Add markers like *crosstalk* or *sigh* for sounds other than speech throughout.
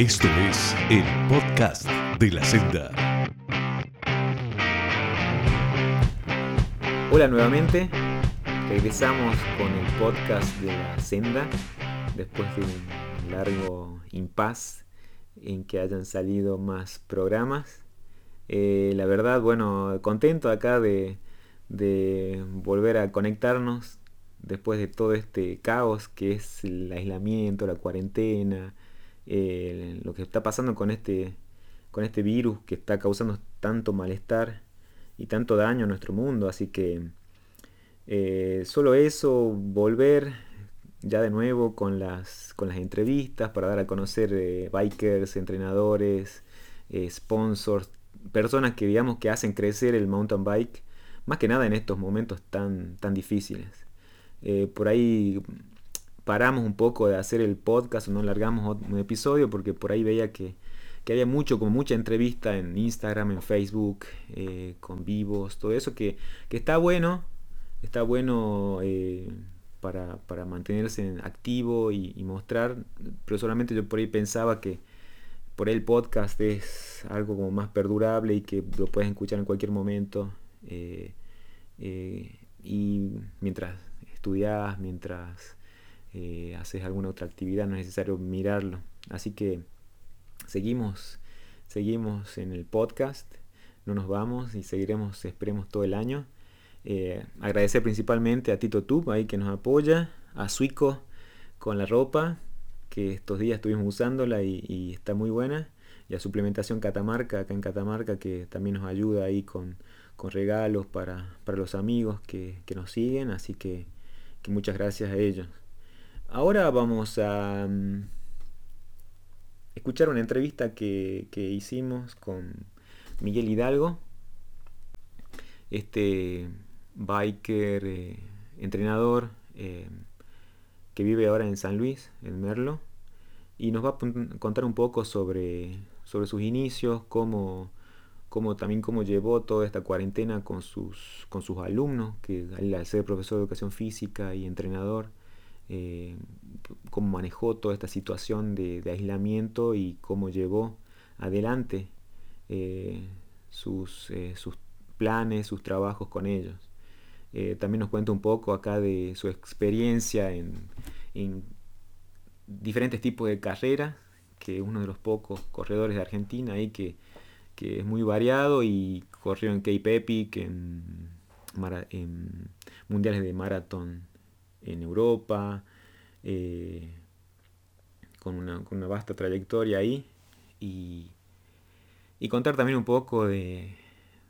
Esto es el podcast de la senda. Hola nuevamente, regresamos con el podcast de la senda después de un largo impas en que hayan salido más programas. Eh, la verdad, bueno, contento acá de, de volver a conectarnos después de todo este caos que es el aislamiento, la cuarentena, lo que está pasando con este, con este virus que está causando tanto malestar y tanto daño a nuestro mundo. Así que eh, solo eso, volver ya de nuevo con las, con las entrevistas para dar a conocer eh, bikers, entrenadores, eh, sponsors, personas que digamos que hacen crecer el mountain bike, más que nada en estos momentos tan, tan difíciles. por ahí paramos un poco de hacer el podcast o no largamos un episodio porque por ahí veía que, había mucho, como mucha entrevista en Instagram, en Facebook, eh, con vivos, todo eso que, está bueno, está bueno eh, para, mantenerse activo y, y, pero solamente yo por ahí pensaba que por ahí el podcast es algo como más perdurable y que lo puedes escuchar en cualquier momento. Eh, y mientras estudias, mientras eh, haces alguna otra actividad, no es necesario mirarlo. Así que seguimos, seguimos en el podcast, no nos vamos y seguiremos, esperemos, todo el año. Eh, agradecer principalmente a Tito Tub ahí que nos apoya, a Suico con la ropa, que estos días estuvimos usándola y, está muy buena, y a Suplementación Catamarca, acá en Catamarca, que también nos ayuda ahí con, regalos para, los amigos que, nos siguen, así que muchas gracias a ellos. Ahora vamos a mm, escuchar una entrevista que, hicimos con Miguel Hidalgo, este biker, eh, entrenador eh, que vive ahora en San Luis, en Merlo, y nos va a contar un poco sobre, sobre sus inicios, cómo, cómo, también cómo llevó toda esta cuarentena con sus, con sus alumnos, que al ser profesor de educación física y entrenador, eh, cómo manejó toda esta situación de, aislamiento y cómo llevó adelante eh, sus, eh, sus, planes, sus trabajos con ellos. también nos cuenta un poco acá de su experiencia en, diferentes tipos de carreras, que es uno de los pocos corredores de Argentina ahí que, es muy variado y corrió en Cape Epic, en, en mundiales de maratón en Europa, eh, con, una, vasta trayectoria ahí, y, contar también un poco de,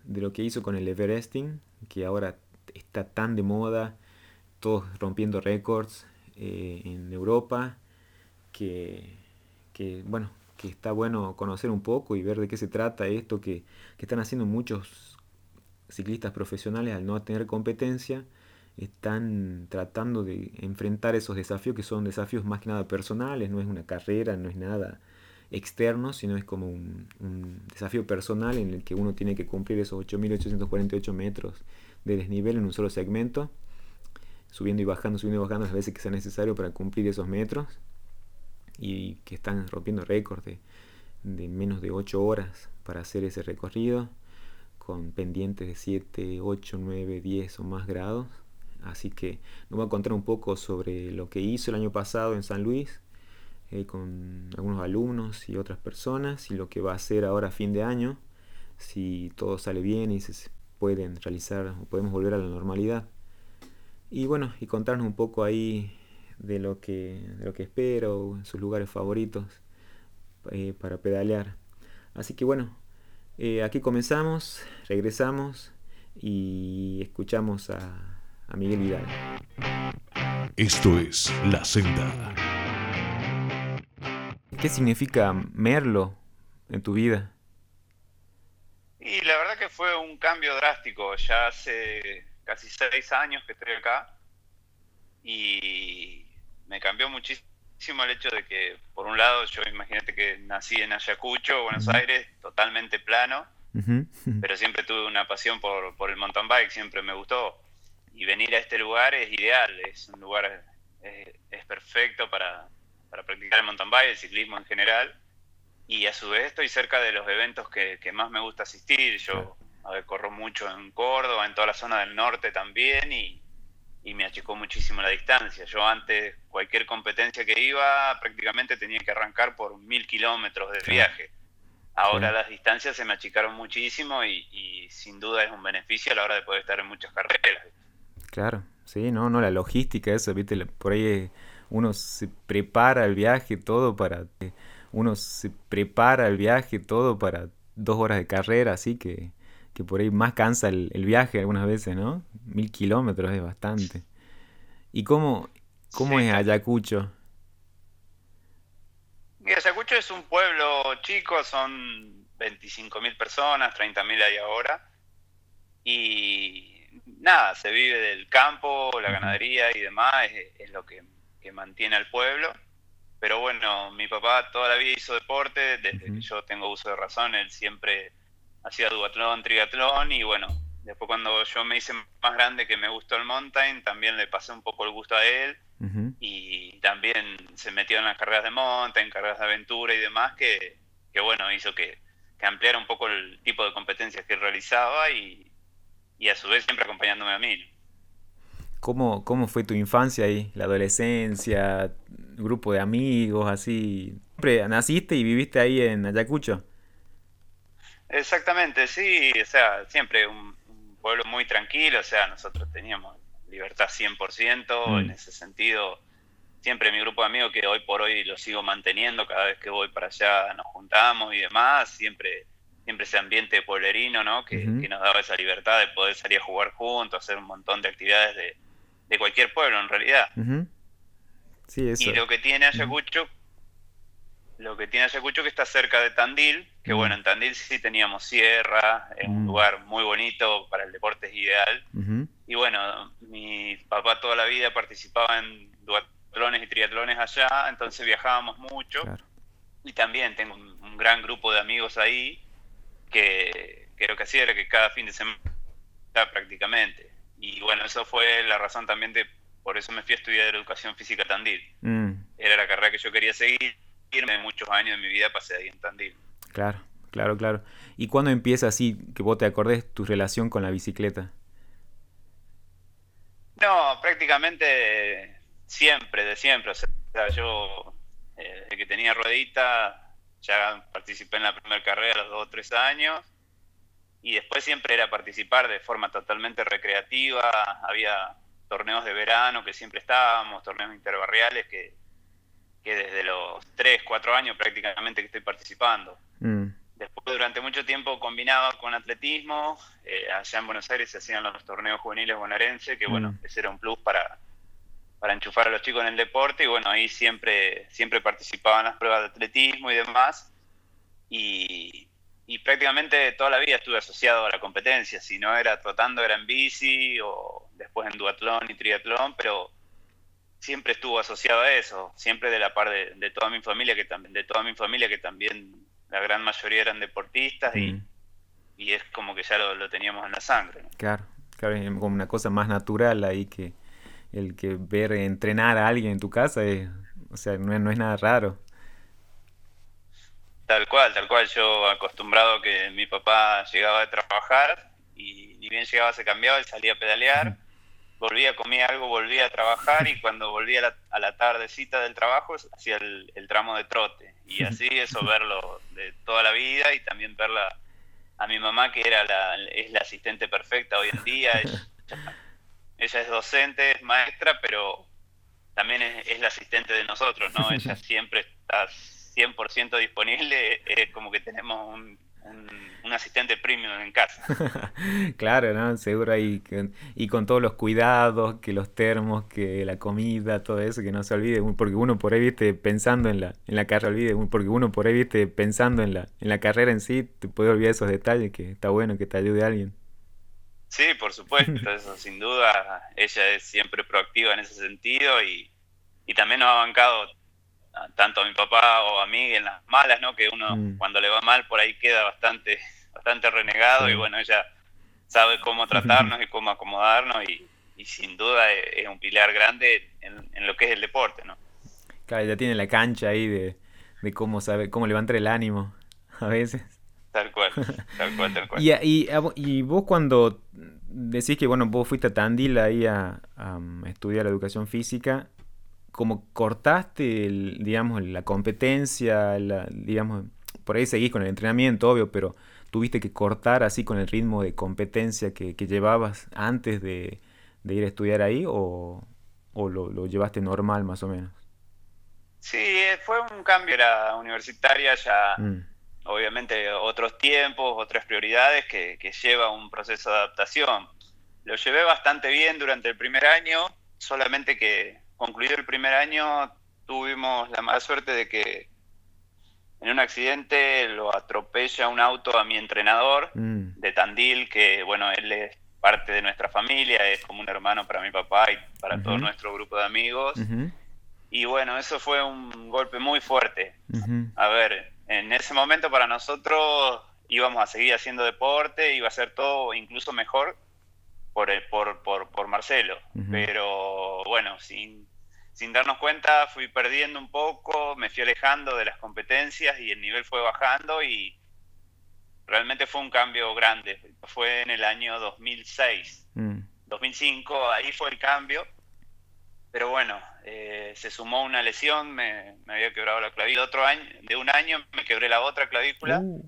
lo que hizo con el Everesting, que ahora está tan de moda, todos rompiendo récords eh, en Europa, que, bueno, que está bueno conocer un poco y ver de qué se trata esto que, que están haciendo muchos ciclistas profesionales al no tener competencia están tratando de enfrentar esos desafíos que son desafíos más que nada personales, no es una carrera, no es nada externo, sino es como un, desafío personal en el que uno tiene que cumplir esos 8.848 metros de desnivel en un solo segmento, subiendo y bajando, subiendo y bajando las veces que sea necesario para cumplir esos metros, y que están rompiendo récords de, de menos de 8 horas para hacer ese recorrido, con pendientes de 7, 8, 9, 10 o más grados Así que nos va a contar un poco sobre lo que hizo el año pasado en San Luis eh, con algunos alumnos y otras personas y lo que va a hacer ahora a fin de año si todo sale bien y se pueden realizar o podemos volver a la normalidad. Y bueno, y contarnos un poco ahí de lo que, de lo que sus lugares favoritos eh, para pedalear. Así que bueno, eh, aquí comenzamos, regresamos y escuchamos a a Miguel Vidal. Esto es La Senda. ¿Qué significa Merlo en tu vida? Y la verdad que fue un cambio drástico. Ya hace casi seis años que estoy acá y me cambió muchísimo el hecho de que, por un lado, yo imagínate que nací en Ayacucho, Buenos Aires, totalmente plano, pero siempre tuve una pasión por, por el mountain bike, siempre me gustó y venir a este lugar es ideal, es un lugar, es, perfecto para, practicar el mountain bike, el ciclismo en general. y a su vez estoy cerca de los eventos que, más me gusta asistir. Yo corro mucho en Córdoba, en toda la zona del norte también y, me achicó muchísimo la distancia. Yo antes, cualquier competencia que iba, prácticamente tenía que arrancar por mil kilómetros de viaje. Ahora las distancias se me achicaron muchísimo y, sin duda es un beneficio a la hora de poder estar en muchas carreras. Claro, sí, no, no, la logística, eso, viste, por ahí uno se prepara el viaje, todo para, uno se prepara el viaje, todo para dos horas de carrera, así que, que por ahí más cansa el, viaje algunas veces, ¿no? Mil kilómetros es bastante. ¿Y cómo, cómo es Ayacucho? Ayacucho es un pueblo chico, son 25.000 personas, 30.000 hay ahora. Y nada, se vive del campo, la ganadería y demás, es, lo que, mantiene al pueblo. Pero bueno, mi papá toda la vida hizo deporte, desde que yo tengo uso de razón, él siempre hacía duatlón, triatlón y bueno, después cuando yo me hice más grande que me gustó el mountain, también le pasé un poco el gusto a él y también se metió en las carreras de monta, en carreras de aventura y demás, que, bueno, hizo que, ampliara un poco el tipo de competencias que realizaba y, a su vez siempre acompañándome a mí. ¿Cómo, ¿Cómo fue tu infancia ahí? ¿La adolescencia? ¿Grupo de amigos? Así. ¿Siempre naciste y viviste ahí en Ayacucho? Exactamente, sí. O sea, siempre un, un pueblo muy tranquilo. O sea, nosotros teníamos libertad 100% mm. en ese sentido. Siempre mi grupo de amigos, que hoy por hoy lo sigo manteniendo, cada vez que voy para allá nos juntamos y demás, siempre, siempre ese ambiente pueblerino, ¿no? Que, nos daba esa libertad de poder salir a jugar juntos, hacer un montón de actividades de, de cualquier pueblo en realidad. sí, eso. Y lo que tiene Ayacucho, lo que tiene Ayacucho que está cerca de Tandil, que bueno, en Tandil sí teníamos sierra, es un lugar muy bonito, para el deporte es ideal. Y bueno, mi papá toda la vida participaba en duatlones y triatlones allá, entonces viajábamos mucho. Y también tengo un, gran grupo de amigos ahí que, creo lo que hacía era que cada fin de semana prácticamente. Y bueno, eso fue la razón también de, por eso me fui a estudiar educación física Tandil. Mm. Era la carrera que yo quería seguir, irme muchos años de mi vida pasé ahí en Tandil. Claro, claro, claro. ¿Y cuándo empieza así, que vos te acordes, tu relación con la bicicleta? No, prácticamente siempre, de siempre. O sea, yo eh, desde que tenía ruedita ya participé en la primera carrera a los dos o tres años y después siempre era participar de forma totalmente recreativa. Había torneos de verano que siempre estábamos, torneos interbarriales que, que desde los tres, cuatro años prácticamente que estoy participando. Mm. Después durante mucho tiempo combinaba con atletismo, eh, allá en Buenos Aires se hacían los torneos juveniles bonaerenses, que bueno, mm. ese era un plus para, para enchufar a los chicos en el deporte y bueno, ahí siempre, siempre participaba en las pruebas de atletismo y demás. Y, prácticamente toda la vida estuve asociado a la competencia, si no era trotando era en bici o después en duatlón y triatlón, pero siempre estuvo asociado a eso, siempre de la par de, de toda mi familia que también, de toda mi familia que también la gran mayoría eran deportistas y, mm. y es como que ya lo, teníamos en la sangre. Claro, claro, es como una cosa más natural ahí que el que ver entrenar a alguien en tu casa, es, o sea, no es, no es nada raro. Tal cual, tal cual. Yo acostumbrado que mi papá llegaba a trabajar y ni bien llegaba se cambiaba y salía a pedalear volvía, comía algo, volvía a trabajar y cuando volvía a la, tardecita del trabajo hacía el, tramo de trote. Y *laughs* así eso verlo de toda la vida y también verla a mi mamá que era la, es la asistente perfecta hoy en día. Ella, *laughs* es docente, es maestra, pero también es, la asistente de nosotros, ¿no? Ella *laughs* siempre está 100% disponible, es como que tenemos un un, asistente premium en casa. *laughs* claro, ¿no? Seguro ahí, y con todos los cuidados, que los termos, que la comida, todo eso, que no se olvide, porque uno por ahí, viste, pensando en la, en la carrera, olvide, porque uno por ahí, viste, pensando en la, en la carrera en sí, te puede olvidar esos detalles, que está bueno que te ayude alguien. Sí, por supuesto, *laughs* eso sin duda, ella es siempre proactiva en ese sentido y, y también nos ha bancado tanto a mi papá o a mí en las malas, ¿no? Que uno mm. cuando le va mal por ahí queda bastante, *laughs* bastante renegado y bueno, ella sabe cómo tratarnos y cómo acomodarnos y, sin duda es, un pilar grande en, lo que es el deporte, ¿no? Claro, ya tiene la cancha ahí de, de cómo sabe, cómo levantar el ánimo a veces. Tal cual, tal cual, tal *laughs* cual. Y, y, y vos cuando decís que, bueno, vos fuiste a Tandil ahí a, estudiar educación física, como cortaste, el, digamos, la competencia, la, digamos, por ahí seguís con el entrenamiento, obvio, pero tuviste que cortar así con el ritmo de competencia que, llevabas antes de, ir a estudiar ahí o, lo, llevaste normal más o menos? Sí, eh, fue un cambio, era universitaria ya, mm. obviamente tiempos, otras prioridades que, que lleva un proceso de adaptación. Lo llevé bastante bien durante el primer año, solamente que concluido el primer año tuvimos la mala suerte de que en un accidente lo atropella un auto a mi entrenador mm. de Tandil, que bueno, él es parte de nuestra familia, es como un hermano para mi papá y para todo nuestro grupo de amigos. Y bueno, eso fue un golpe muy fuerte. A ver, en ese momento para nosotros íbamos a seguir haciendo deporte, iba a ser todo incluso mejor por, por, por, por Marcelo. Pero bueno, sin sin darnos cuenta fui perdiendo un poco, me fui alejando de las competencias y el nivel fue bajando y realmente fue un cambio grande. Fue en el año 2006, 2005, mm. ahí fue el cambio. Pero bueno, eh, se sumó una lesión, me, había quebrado la clavícula. Otro año, de un año me quebré la otra clavícula. Uh.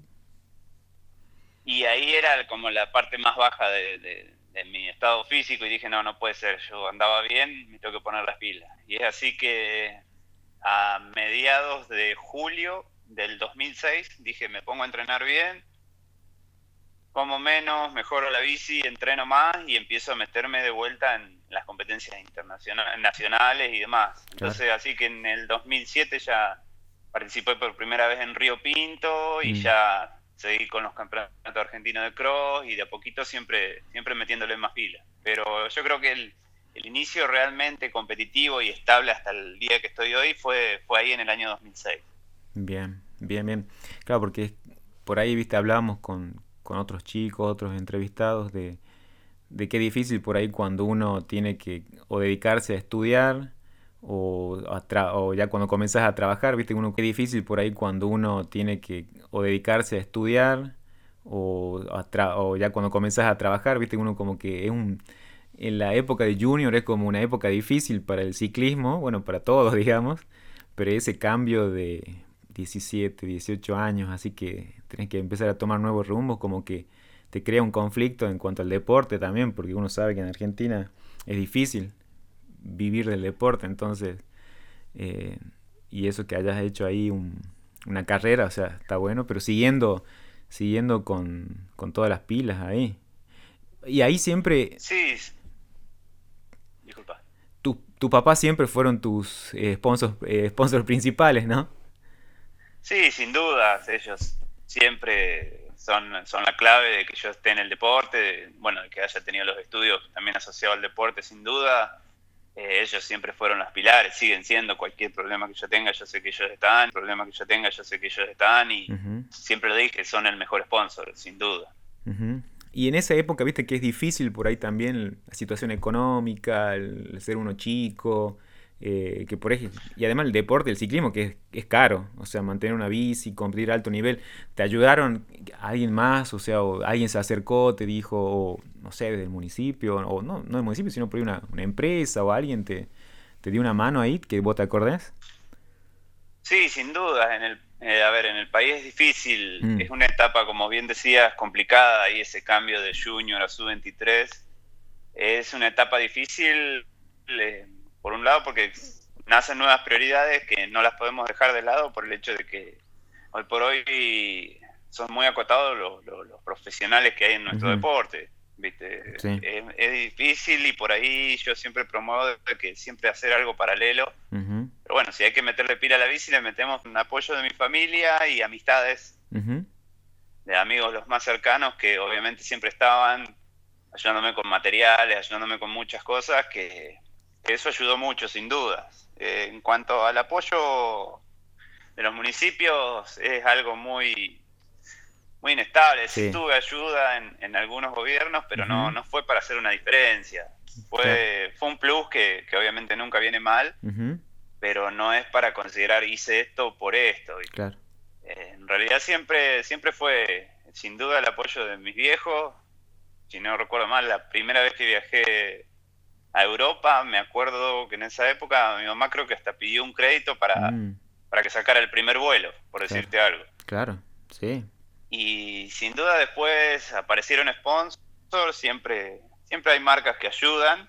Y ahí era como la parte más baja de, en mi estado físico y dije, no, no puede ser, yo andaba bien, me tengo que poner las pilas. Y es así que a mediados de julio del 2006 dije, me pongo a entrenar bien, como menos, mejoro la bici, entreno más y empiezo a meterme de vuelta en las competencias internacionales, nacionales y demás. Entonces, así que en el 2007 ya participé por primera vez en Río Pinto y mm. ya seguir con los campeonatos argentinos de cross y de a poquito siempre, siempre metiéndole más pila. Pero yo creo que el, inicio realmente competitivo y estable hasta el día que estoy hoy fue, fue ahí en el año 2006. Bien, bien, bien. Claro, porque por ahí, viste, hablábamos con, con otros chicos, otros entrevistados de, de qué difícil por ahí cuando uno tiene que o dedicarse a estudiar o, o, ya cuando comienzas a trabajar, viste uno qué difícil por ahí cuando uno tiene que o dedicarse a estudiar o, o ya cuando comienzas a trabajar, viste uno como que es un en la época de junior es como una época difícil para el ciclismo, bueno, para todos, *laughs* digamos, pero ese cambio de 17, 18 años, así que tienes que empezar a tomar nuevos rumbos, como que te crea un conflicto en cuanto al deporte también, porque uno sabe que en Argentina es difícil vivir del deporte, entonces, eh, y eso que hayas hecho ahí una carrera, o sea, está bueno, pero siguiendo, siguiendo con, todas las pilas ahí. Y ahí siempre... Sí. Disculpa. Tu, tu papá siempre fueron tus eh, sponsors, eh, sponsors principales, ¿no? Sí, sin dudas, ellos siempre son, son la clave de que yo esté en el deporte, bueno, de que haya tenido los estudios también asociados al deporte, sin duda. Eh, ellos siempre fueron los pilares, siguen siendo cualquier problema que yo tenga, yo sé que ellos están, problema que yo tenga, yo sé que ellos están y siempre lo dije, son el mejor sponsor, sin duda. Y en esa época, viste que es difícil por ahí también la situación económica, el ser uno chico, eh, que por ejemplo, y además el deporte, el ciclismo, que es, caro, o sea, mantener una bici, competir a alto nivel, ¿te ayudaron alguien más? O sea, alguien se acercó, te dijo, no sé, del municipio, o no, no del municipio, sino por una, una empresa o alguien te, te dio una mano ahí, que vos te acordés? Sí, sin duda, en el, eh, a ver, en el país es difícil, mm. es una etapa, como bien decías, complicada, ahí ese cambio de junior a sub-23, es una etapa difícil. Eh, por un lado porque nacen nuevas prioridades que no las podemos dejar de lado por el hecho de que hoy por hoy son muy acotados los, profesionales que hay en nuestro deporte. ¿viste? Es, difícil y por ahí yo siempre promuevo que siempre hacer algo paralelo. Pero bueno, si hay que meterle pila a la bici, le metemos un apoyo de mi familia y amistades, de amigos los más cercanos que obviamente siempre estaban ayudándome con materiales, ayudándome con muchas cosas que eso ayudó mucho, sin dudas. Eh, en cuanto al apoyo de los municipios, es algo muy muy inestable. Sí, tuve ayuda en, algunos gobiernos, pero no, no fue para hacer una diferencia. Fue, fue un plus que, obviamente nunca viene mal, pero no es para considerar hice esto por esto. Claro. Eh, en realidad siempre, siempre fue sin duda el apoyo de mis viejos. Si no recuerdo mal, la primera vez que viajé a Europa, me acuerdo que en esa época mi mamá creo que hasta pidió un crédito para, mm. para que sacara el primer vuelo, por decirte algo. Claro, sí. Y sin duda después aparecieron sponsors, siempre, siempre hay marcas que ayudan,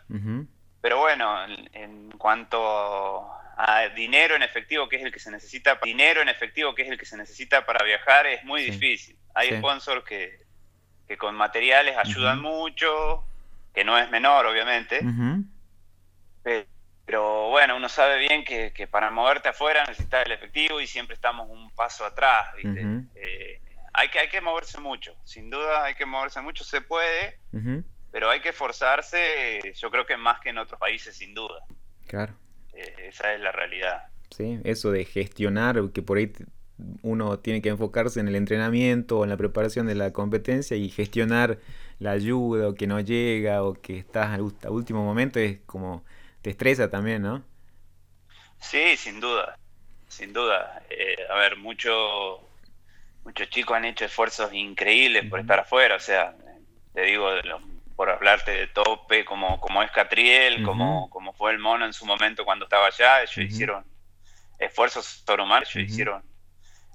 pero bueno, en, cuanto a dinero en efectivo, que es el que se necesita, dinero en efectivo, que es el que se necesita para viajar, es muy difícil. Hay sponsors que, que, con materiales ayudan mucho, que no es menor, obviamente. Pero bueno, uno sabe bien que, que, para moverte afuera necesitas el efectivo y siempre estamos un paso atrás, ¿viste? Eh, hay, que, hay que moverse mucho, sin duda hay que moverse mucho, se puede, pero hay que esforzarse, yo creo que más que en otros países, sin duda. Claro. Eh, esa es la realidad. Sí, eso de gestionar, que por ahí uno tiene que enfocarse en el entrenamiento o en la preparación de la competencia y gestionar la ayuda o que no llega o que estás al último momento es como te estresa también, ¿no? Sí, sin duda, sin duda. Eh, a ver, muchos muchos chicos han hecho esfuerzos increíbles por estar afuera, o sea, te digo, por hablarte de tope, como, como es Catriel, como, como fue el mono en su momento cuando estaba allá, ellos hicieron esfuerzos sobrehumanos, ellos hicieron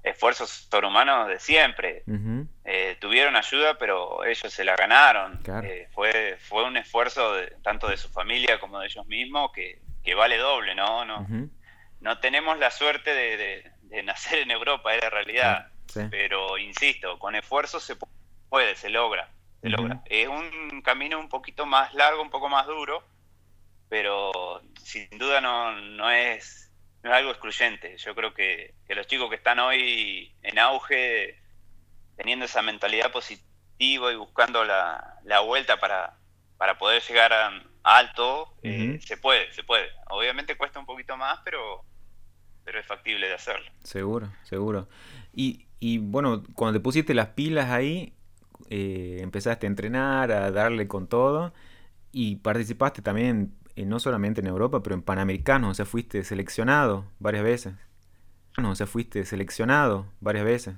esfuerzos sobrehumanos de siempre. Eh, tuvieron ayuda, pero ellos se la ganaron. Eh, fue, fue un esfuerzo de, tanto de su familia como de ellos mismos que, vale doble, ¿no? No, no tenemos la suerte de, *laughs* nacer en Europa, es la realidad. Pero insisto, con esfuerzo se puede, se logra. Se logra. Es un camino un poquito más largo, un poco más duro, pero sin duda no, no es no es algo excluyente. Yo creo que, los chicos que están hoy en auge, teniendo esa mentalidad positiva y buscando la, vuelta para, para poder llegar a, alto, eh, se puede, se puede. Obviamente cuesta un poquito más, pero, pero es factible de hacerlo. Seguro, seguro. Y, y bueno, cuando te pusiste las pilas ahí, eh, empezaste a entrenar, a darle con todo y participaste también no solamente en Europa, pero en Panamericanos, o sea, fuiste seleccionado varias veces. O sea, fuiste seleccionado varias veces.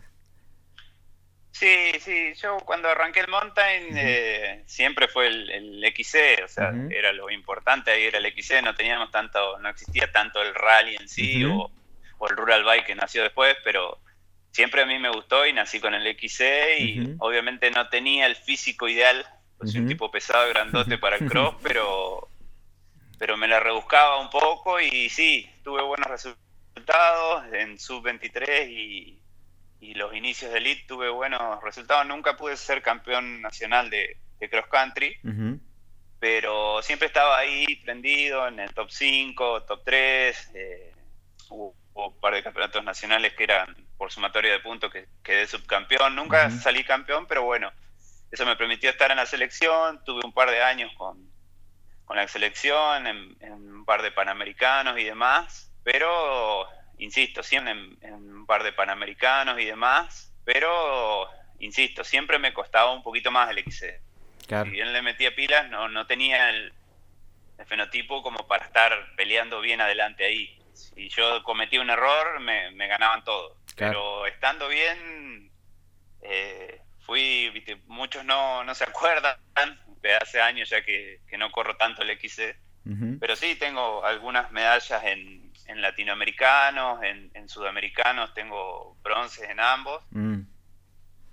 Sí, sí, yo cuando arranqué el mountain eh, siempre fue el, el XC, o sea, era lo importante ahí era el XC, no teníamos tanto, no existía tanto el rally en sí o, el rural bike que nació después, pero siempre a mí me gustó y nací con el XC y obviamente no tenía el físico ideal, pues soy un tipo pesado, grandote para el cross, *laughs* pero pero me la rebuscaba un poco y sí, tuve buenos resultados en sub-23 y, los inicios de elite tuve buenos resultados. Nunca pude ser campeón nacional de, cross country, pero siempre estaba ahí prendido en el top 5, top 3. Eh, hubo, un par de campeonatos nacionales que eran por sumatoria de puntos que quedé subcampeón. Nunca salí campeón, pero bueno, eso me permitió estar en la selección. Tuve un par de años con, con la selección, en, un par de panamericanos y demás, pero, insisto, siempre en, un par de panamericanos y demás, pero, insisto, siempre me costaba un poquito más el XC. Si bien le metía pilas, no, no tenía el, fenotipo como para estar peleando bien adelante ahí. Si yo cometí un error, me, ganaban todo. Pero estando bien, eh, fui, muchos no, no se acuerdan, de hace años ya que, no corro tanto el XC. Pero sí, tengo algunas medallas en, en latinoamericanos, en, sudamericanos, tengo bronces en ambos. Mm.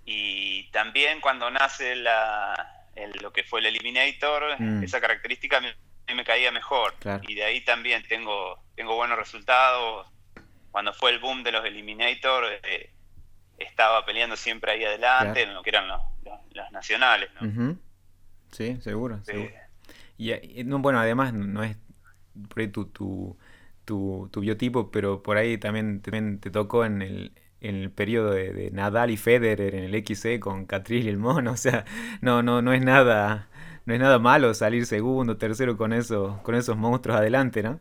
Y también cuando nace la, lo que fue el Eliminator, mm. esa característica me, me caía mejor. Y de ahí también tengo, tengo buenos resultados. Cuando fue el boom de los Eliminator, eh, estaba peleando siempre ahí adelante, en lo que eran los, los, nacionales. ¿no? Sí, seguro, Y, no, bueno, además no es por ahí tu, tu, tu, biotipo, pero por ahí también, también te tocó en el, en el periodo de, Nadal y Federer en el XC con Catril y el mono, *laughs* o sea, no, no, no es nada, no es nada malo salir segundo, tercero con esos, con esos monstruos adelante, ¿no?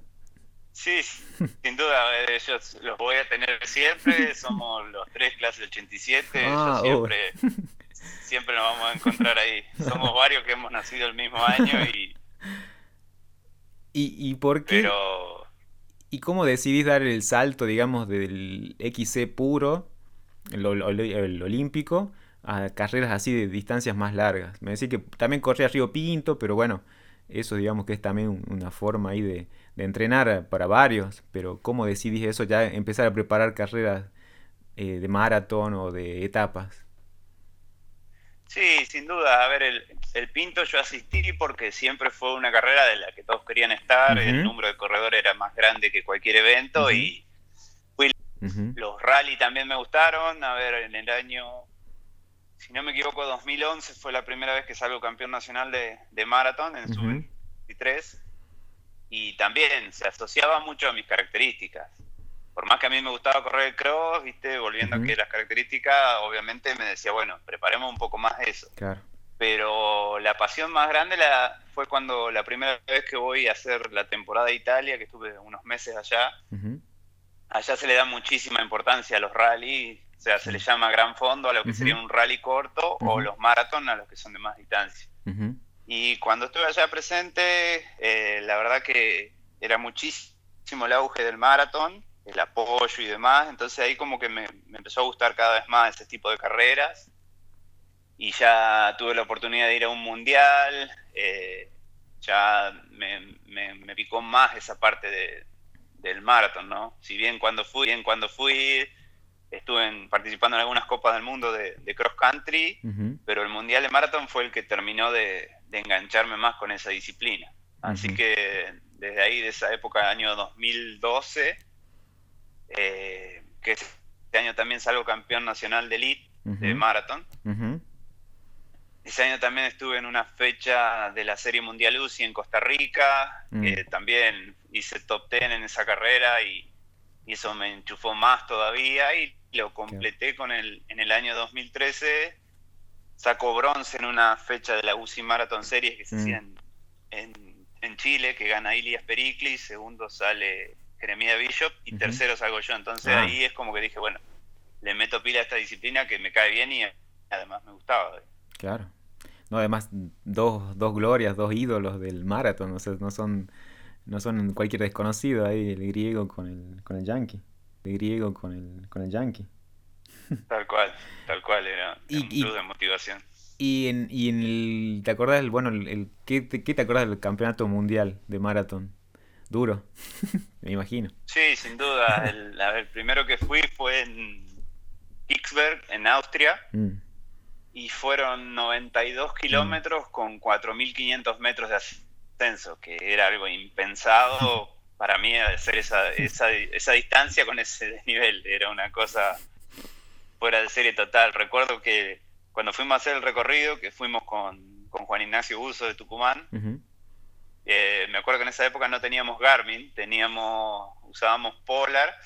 Sí, sin duda, ellos los voy a tener siempre, somos los tres clases 87, ah, siempre siempre nos vamos a encontrar ahí. Somos varios que hemos nacido el mismo año y... ¿Y, por qué? Pero... ¿Y cómo decidís dar el salto, digamos, del XC puro, el, olímpico, a carreras así de distancias más largas? Me decís que también corría Río Pinto, pero bueno, eso digamos que es también una forma ahí de, entrenar para varios, pero ¿cómo decidís eso ya empezar a preparar carreras eh, de maratón o de etapas? Sí, sin duda. A ver, el, Pinto yo asistí porque siempre fue una carrera de la que todos querían estar. El número de corredores era más grande que cualquier evento y fui, los rally también me gustaron. A ver, en el año, si no me equivoco, 2011 fue la primera vez que salgo campeón nacional de, de maratón en su 23 y también se asociaba mucho a mis características por más que a mí me gustaba correr el cross, viste, volviendo a que las características, obviamente me decía, bueno, preparemos un poco más eso. Claro. Pero la pasión más grande la, fue cuando la primera vez que voy a hacer la temporada de Italia, que estuve unos meses allá, allá se le da muchísima importancia a los rallies, o sea, se le llama gran fondo a lo que sería un rally corto o los maratón a los que son de más distancia. Y cuando estuve allá presente, eh, la verdad que era muchísimo el auge del maratón el apoyo y demás. Entonces ahí como que me, empezó a gustar cada vez más ese tipo de carreras. Y ya tuve la oportunidad de ir a un mundial, eh, ya me, me, picó más esa parte de, del maratón, ¿no? Si bien cuando fui, bien cuando fui, estuve participando en algunas copas del mundo de, cross country, pero el mundial de maratón fue el que terminó de, engancharme más con esa disciplina. Así que desde ahí, de esa época, año 2012, eh, que este año también salgo campeón nacional de elite de maratón. Ese año también estuve en una fecha de la Serie Mundial UCI en Costa Rica, mm. también hice top 10 en esa carrera y, eso me enchufó más todavía y lo completé con el, en el año 2013. Saco bronce en una fecha de la UCI Marathon Series que se mm. hacía en, en, Chile, que gana Ilias Pericli, segundo sale Jeremia Bishop y tercero salgo yo. Entonces ah. ahí es como que dije, bueno, le meto pila a esta disciplina que me cae bien y además me gustaba. Claro. No, además, dos, dos glorias, dos ídolos del maratón, o sea, no son, no son cualquier desconocido ahí, el griego con el, con el yankee. El griego con el, con el yankee. *laughs* Tal cual, tal cual, era y, un plus de motivación. Y en, y en el, ¿te acuerdas, el, bueno, el, ¿qué, ¿qué te acuerdas del campeonato mundial de maratón? Duro, *laughs* me imagino. Sí, sin duda. El, primero que fui fue en Kicksberg, en Austria, mm. y fueron 92 kilómetros con 4.500 metros de ascenso, que era algo impensado *laughs* para mí hacer esa, esa, esa distancia con ese desnivel. Era una cosa fuera de serie total. Recuerdo que cuando fuimos a hacer el recorrido, que fuimos con, con Juan Ignacio Uso de Tucumán, eh, me acuerdo que en esa época no teníamos Garmin, teníamos, usábamos Polar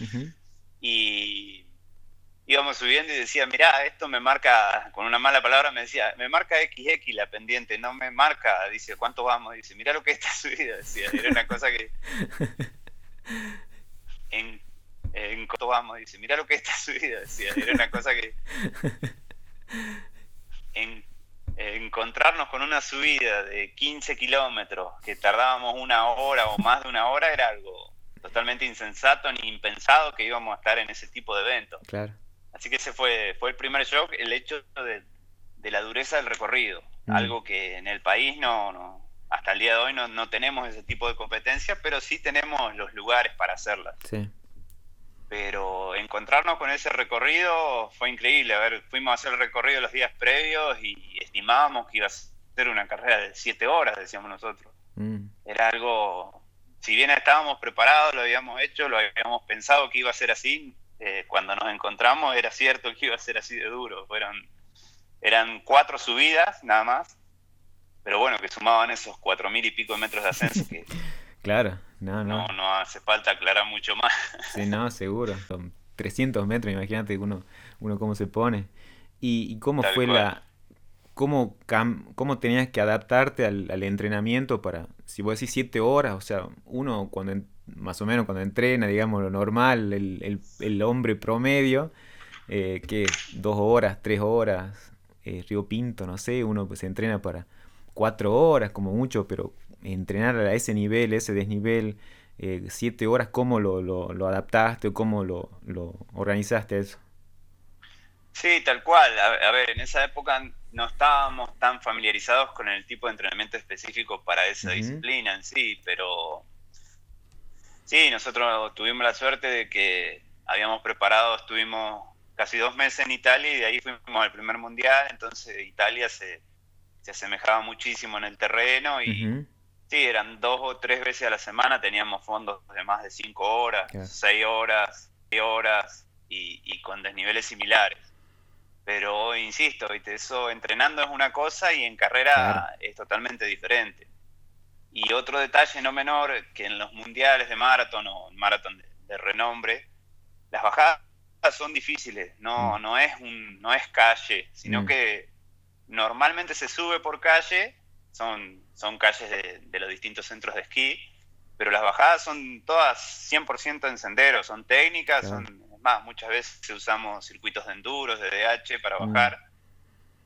y íbamos subiendo y decía, mirá, esto me marca, con una mala palabra me decía, me marca XX la pendiente, no me marca, dice, ¿cuánto vamos? Dice, mirá lo que está *laughs* subido, decía, era una cosa que... *laughs* En, en cuánto vamos, dice, mirá lo que está subido, decía, era una cosa que... *laughs* En encontrarnos con una subida de 15 kilómetros que tardábamos una hora o más de una hora era algo totalmente insensato ni impensado que íbamos a estar en ese tipo de eventos. Claro. Así que ese fue, fue el primer shock, el hecho de, la dureza del recorrido, mm. algo que en el país no, no, hasta el día de hoy no, no tenemos ese tipo de competencia, pero sí tenemos los lugares para hacerlas. Sí pero encontrarnos con ese recorrido fue increíble. A ver, fuimos a hacer el recorrido los días previos y estimábamos que iba a ser una carrera de siete horas, decíamos nosotros. Mm. Era algo, si bien estábamos preparados, lo habíamos hecho, lo habíamos pensado que iba a ser así, eh, cuando nos encontramos era cierto que iba a ser así de duro. Fueron, eran cuatro subidas nada más, pero bueno, que sumaban esos cuatro mil y pico de metros de ascenso que *laughs* Claro, no, no. No, hace falta aclarar mucho más. Sí, no, seguro. Son 300 metros, imagínate uno, uno cómo se pone. ¿Y, cómo fue la... Cómo, cómo tenías que adaptarte al, entrenamiento para, si vos decís 7 horas, o sea, uno cuando, más o menos cuando entrena, digamos, lo normal, el, el, hombre promedio, eh, que dos horas, tres horas, eh, Río Pinto, no sé, uno pues entrena para cuatro horas como mucho, pero entrenar a ese nivel, ese desnivel, eh, siete horas, ¿cómo lo, lo, adaptaste o cómo lo, lo, organizaste eso? Sí, tal cual. A, ver, en esa época no estábamos tan familiarizados con el tipo de entrenamiento específico para esa disciplina en sí, pero sí, nosotros tuvimos la suerte de que habíamos preparado, estuvimos casi dos meses en Italia y de ahí fuimos al primer mundial, entonces Italia se, se asemejaba muchísimo en el terreno y sí, eran dos o tres veces a la semana, teníamos fondos de más de cinco horas, seis horas, seis horas y, con desniveles similares. Pero insisto, eso entrenando es una cosa y en carrera es totalmente diferente. Y otro detalle no menor, que en los mundiales de maratón o maratón de renombre, las bajadas son difíciles, no, mm. no, es, un, no es calle, sino mm. que normalmente se sube por calle, son, son calles de, los distintos centros de esquí, pero las bajadas son todas 100% en sendero, son técnicas, son, más, muchas veces usamos circuitos de enduros, de DH para mm. bajar,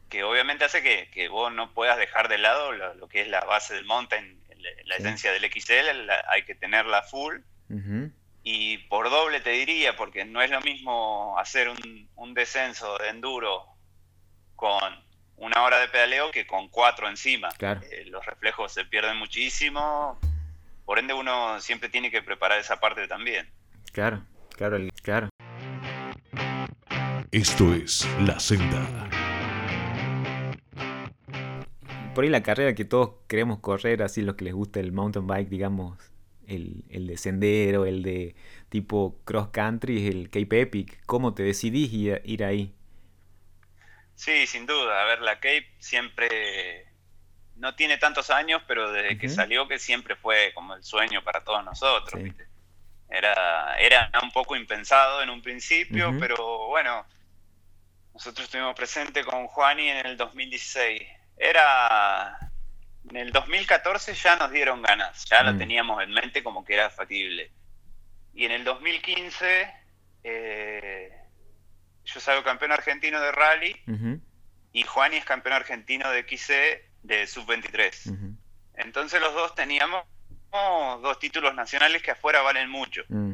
que obviamente hace que, vos no puedas dejar de lado lo, que es la base del mountain, la, esencia del XL, hay que tenerla full. Y por doble te diría, porque no es lo mismo hacer un, descenso de enduro con una hora de pedaleo que con cuatro encima. Eh, los reflejos se pierden muchísimo, por ende uno siempre tiene que preparar esa parte también. Claro, claro, claro. Esto es La Senda. Por ahí la carrera que todos queremos correr, así los que les gusta el mountain bike, digamos, el, de sendero, el de tipo cross country, el Cape Epic. ¿Cómo te decidís ir, ahí? Sí, sin duda. A ver, la Cape siempre no tiene tantos años, pero desde que salió que siempre fue como el sueño para todos nosotros. Era, era un poco impensado en un principio, pero bueno, nosotros estuvimos presentes con Juani en el 2016. Era en el 2014 ya nos dieron ganas, ya lo mm. teníamos en mente como que era factible. Y en el 2015 eh, yo salgo campeón argentino de rally y Juani es campeón argentino de XC de sub-23. Entonces los dos teníamos dos títulos nacionales que afuera valen mucho. Mm.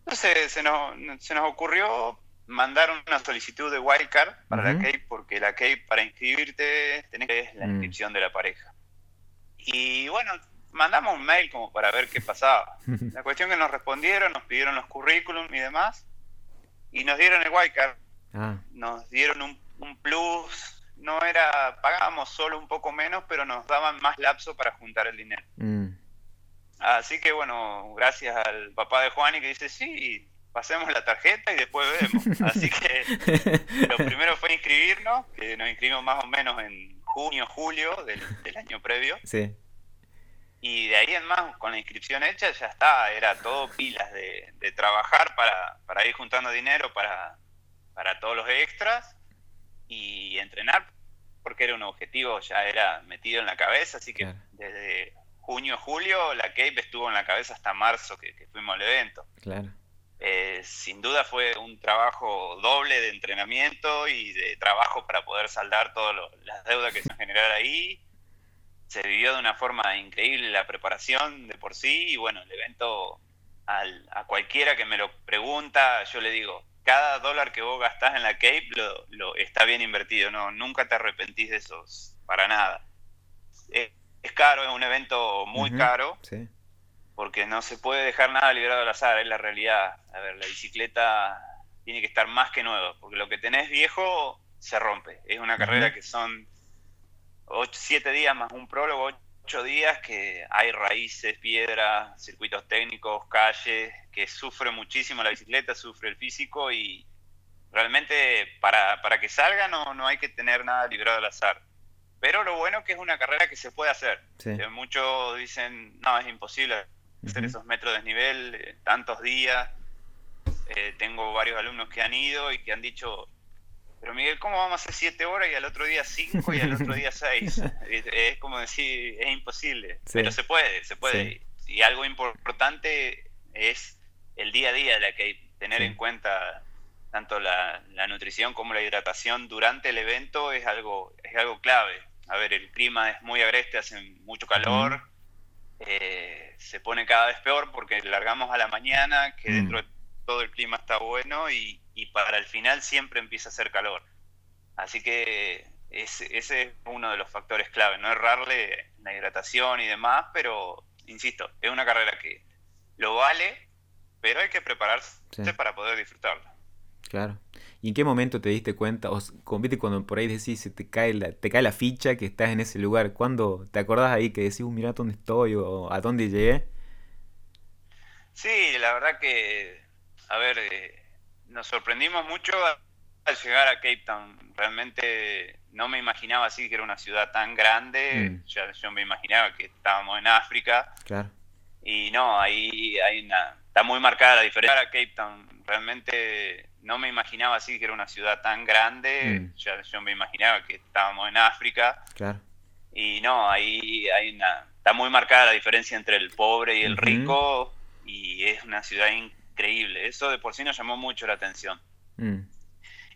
Entonces se nos, se nos ocurrió mandar una solicitud de wildcard para la CAPE porque la CAPE para inscribirte tenés que la mm. inscripción de la pareja. Y bueno, mandamos un mail como para ver qué pasaba. *laughs* La cuestión que nos respondieron, nos pidieron los currículum y demás, y nos dieron el wildcard. Ah. Nos dieron un, plus, no era, pagábamos solo un poco menos, pero nos daban más lapso para juntar el dinero. Mm. Así que bueno, gracias al papá de Juan y que dice, sí, pasemos la tarjeta y después vemos. *laughs* Así que lo primero fue inscribirnos, que nos inscribimos más o menos en junio, julio del, año previo. Sí. Y de ahí en más, con la inscripción hecha, ya está, era todo pilas de, trabajar para, ir juntando dinero para, todos los extras y entrenar, porque era un objetivo, ya era metido en la cabeza, así que desde junio, julio, la Cape estuvo en la cabeza hasta marzo que, que fuimos al evento. Claro. Eh, sin duda fue un trabajo doble de entrenamiento y de trabajo para poder saldar todas las deudas que se generaron ahí. Se vivió de una forma increíble la preparación de por sí y bueno, el evento a cualquiera que me lo pregunta, yo le digo, cada dólar que vos gastás en la Cape lo, está bien invertido, no, nunca te arrepentís de esos, para nada. Es, caro, es un evento muy caro. Sí porque no se puede dejar nada liberado al azar, es la realidad. A ver, la bicicleta tiene que estar más que nueva, porque lo que tenés viejo se rompe. Es una carrera que son 7 días más un prólogo, 8 días que hay raíces, piedras, circuitos técnicos, calles, que sufre muchísimo la bicicleta, sufre el físico y realmente para, para que salga no, no hay que tener nada librado al azar. Pero lo bueno es que es una carrera que se puede hacer. Muchos dicen, no, es imposible hacer esos metros de desnivel, eh, tantos días. Eh, tengo varios alumnos que han ido y que han dicho, pero Miguel, ¿cómo vamos a hacer siete horas y al otro día cinco y al otro día seis? *laughs* es, como decir, es imposible, pero se puede, se puede. Y algo importante es el día a día, la que hay que tener en cuenta tanto la, nutrición como la hidratación durante el evento es algo, es algo clave. A ver, el clima es muy agreste, hace mucho calor, eh, se pone cada vez peor porque largamos a la mañana, que mm. dentro de todo el clima está bueno y, para el final siempre empieza a hacer calor. Así que ese, ese es uno de los factores clave, no errarle la hidratación y demás, pero insisto, es una carrera que lo vale, pero hay que prepararse para poder disfrutarla. Claro. ¿Y en qué momento te diste cuenta? O viste cuando por ahí decís, se te cae la, te cae la ficha que estás en ese lugar. ¿Cuándo te acordás ahí que decís, mira dónde estoy o a dónde llegué? Sí, la verdad que, a ver, eh, nos sorprendimos mucho al llegar a Cape Town. Realmente no me imaginaba así que era una ciudad tan grande. Mm. Ya, yo me imaginaba que estábamos en África. Claro. Y no, ahí hay una, está muy marcada la diferencia. A Cape Town realmente no me imaginaba así que era una ciudad tan grande. Mm. Ya, yo me imaginaba que estábamos en África. Claro. Y no, ahí hay una, está muy marcada la diferencia entre el pobre y el rico. Y es una ciudad increíble. Eso de por sí nos llamó mucho la atención. Mm.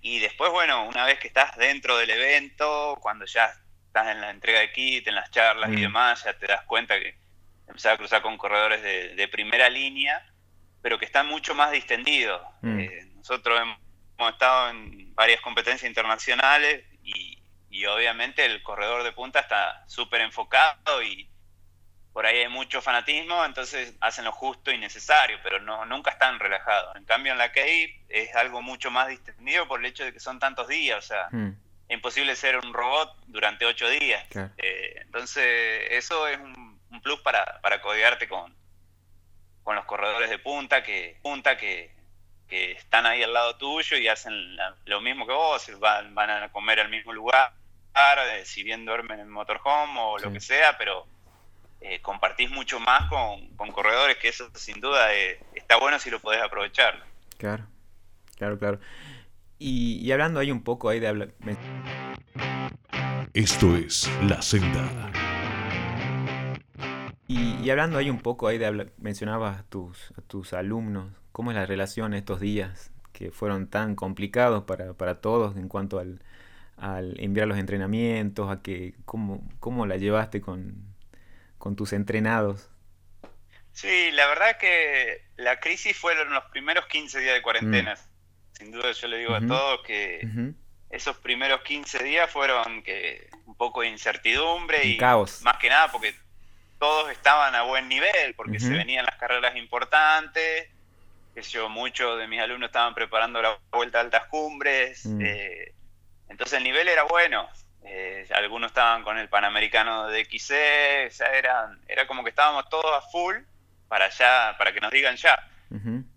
Y después, bueno, una vez que estás dentro del evento, cuando ya estás en la entrega de kit, en las charlas y mm. demás, ya te das cuenta que empezás a cruzar con corredores de, primera línea, pero que están mucho más distendidos. Eh, nosotros hemos estado en varias competencias internacionales y, obviamente el corredor de punta está súper enfocado y por ahí hay mucho fanatismo, entonces hacen lo justo y necesario, pero no nunca están relajados. En cambio en la Cape es algo mucho más distendido por el hecho de que son tantos días, o sea, hmm. es imposible ser un robot durante ocho días. Eh, entonces eso es un, plus para, para codearte con, con los corredores de punta que, punta que, que están ahí al lado tuyo y hacen lo mismo que vos, van, van a comer al mismo lugar, eh, si bien duermen en el motorhome o lo que sea, pero eh, compartís mucho más con, con, corredores, que eso sin duda eh, está bueno si lo podés aprovechar. Claro, claro, claro. Y, hablando ahí un poco ahí de hablar... Esto es La Senda. Y, hablando ahí un poco ahí de hablar, mencionabas a tus, a tus alumnos ¿Cómo es la relación estos días que fueron tan complicados para, para todos en cuanto al, al, enviar los entrenamientos, a que cómo, cómo la llevaste con, con tus entrenados? Sí, la verdad que la crisis fueron los primeros 15 días de cuarentena. Mm. Sin duda yo le digo a todos que esos primeros 15 días fueron que un poco de incertidumbre y caos. más que nada porque todos estaban a buen nivel, porque se venían las carreras importantes, que yo, muchos de mis alumnos estaban preparando la vuelta a altas cumbres, mm. eh, entonces el nivel era bueno. Eh, algunos estaban con el Panamericano de XC, ya eran, era como que estábamos todos a full para ya, para que nos digan ya.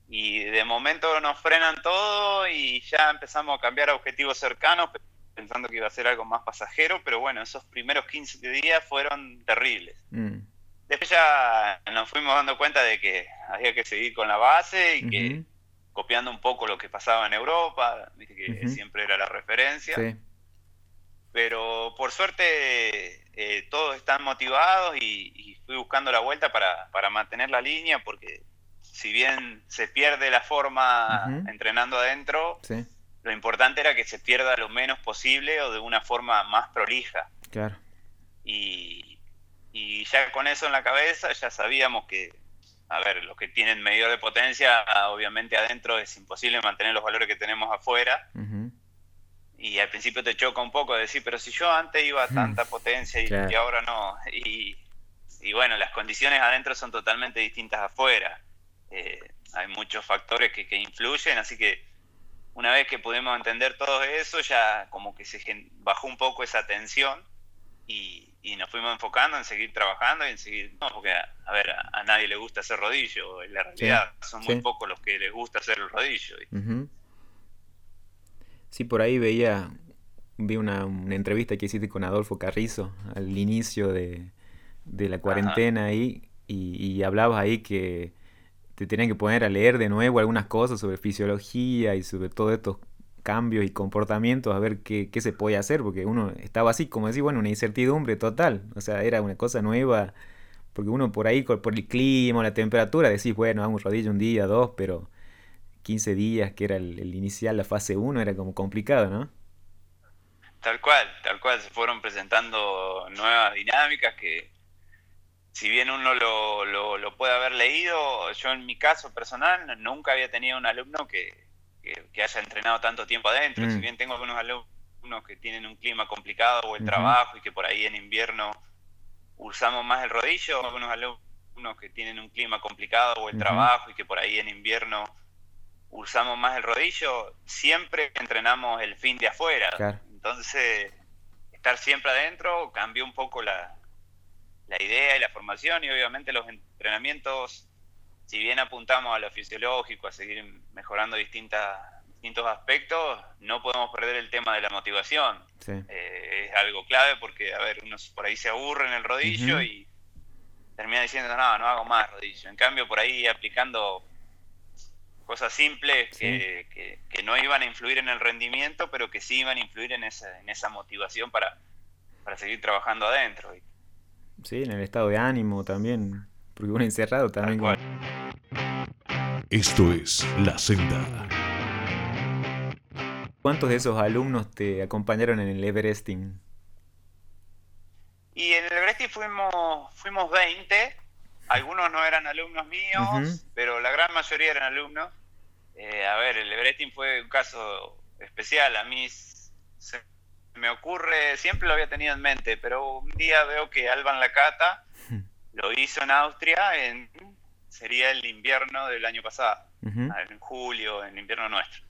Y de momento nos frenan todo y ya empezamos a cambiar a objetivos cercanos, pensando que iba a ser algo más pasajero, pero bueno, esos primeros 15 días fueron terribles. Mm. Después ya nos fuimos dando cuenta de que había que seguir con la base y que copiando un poco lo que pasaba en Europa, que siempre era la referencia. Pero por suerte eh, todos están motivados y, fui buscando la vuelta para, para, mantener la línea porque si bien se pierde la forma entrenando adentro, lo importante era que se pierda lo menos posible o de una forma más prolija. Claro. Y, y ya con eso en la cabeza ya sabíamos que, a ver, los que tienen medidor de potencia, obviamente adentro es imposible mantener los valores que tenemos afuera. Y al principio te choca un poco decir, pero si yo antes iba a tanta potencia y, ahora no. Y, bueno, las condiciones adentro son totalmente distintas afuera. Eh, hay muchos factores que, que, influyen, así que una vez que pudimos entender todo eso, ya como que se bajó un poco esa tensión y, y nos fuimos enfocando en seguir trabajando y en seguir, no, porque a, ver, a, nadie le gusta hacer rodillo, en la realidad son muy pocos los que les gusta hacer el rodillo. Sí, por ahí veía, vi una, entrevista que hiciste con Adolfo Carrizo al inicio de, la cuarentena ahí y, y hablabas ahí que te tenían que poner a leer de nuevo algunas cosas sobre fisiología y sobre todo estos cambios y comportamientos a ver qué, qué, se puede hacer, porque uno estaba así, como decir, bueno, una incertidumbre total, o sea, era una cosa nueva, porque uno por ahí, por el clima, la temperatura, decís, bueno, hago un rodillo un día, dos, pero 15 días, que era el, inicial, la fase 1, era como complicado, ¿no? Tal cual, tal cual, se fueron presentando nuevas dinámicas que si bien uno lo, lo, puede haber leído, yo en mi caso personal nunca había tenido un alumno que, haya entrenado tanto tiempo adentro. Si mm. bien tengo algunos alumnos que tienen un clima complicado o el trabajo y que por ahí en invierno usamos más el rodillo, algunos alumnos que tienen un clima complicado o el trabajo y que por ahí en invierno usamos más el rodillo, siempre entrenamos el fin de afuera. Entonces, estar siempre adentro cambió un poco la, la idea y la formación y obviamente los entrenamientos, si bien apuntamos a lo fisiológico, a seguir mejorando distintas, distintos aspectos, no podemos perder el tema de la motivación. Eh, es algo clave porque, a ver, uno por ahí se aburre en el rodillo y termina diciendo, no, no hago más rodillo. En cambio, por ahí aplicando cosas simples que, que, no iban a influir en el rendimiento, pero que sí iban a influir en esa, en esa motivación para, para seguir trabajando adentro. Sí, en el estado de ánimo también, porque uno encerrado también. Esto es La Senda. ¿Cuántos de esos alumnos te acompañaron en el Everesting? Y en el Everesting fuimos, fuimos 20 algunos no eran alumnos míos, pero la gran mayoría eran alumnos. Eh, a ver, el Everesting fue un caso especial. A mí se me ocurre, siempre lo había tenido en mente, pero un día veo que Alban Lacata *laughs* lo hizo en Austria, en, sería el invierno del año pasado, en julio, en invierno nuestro.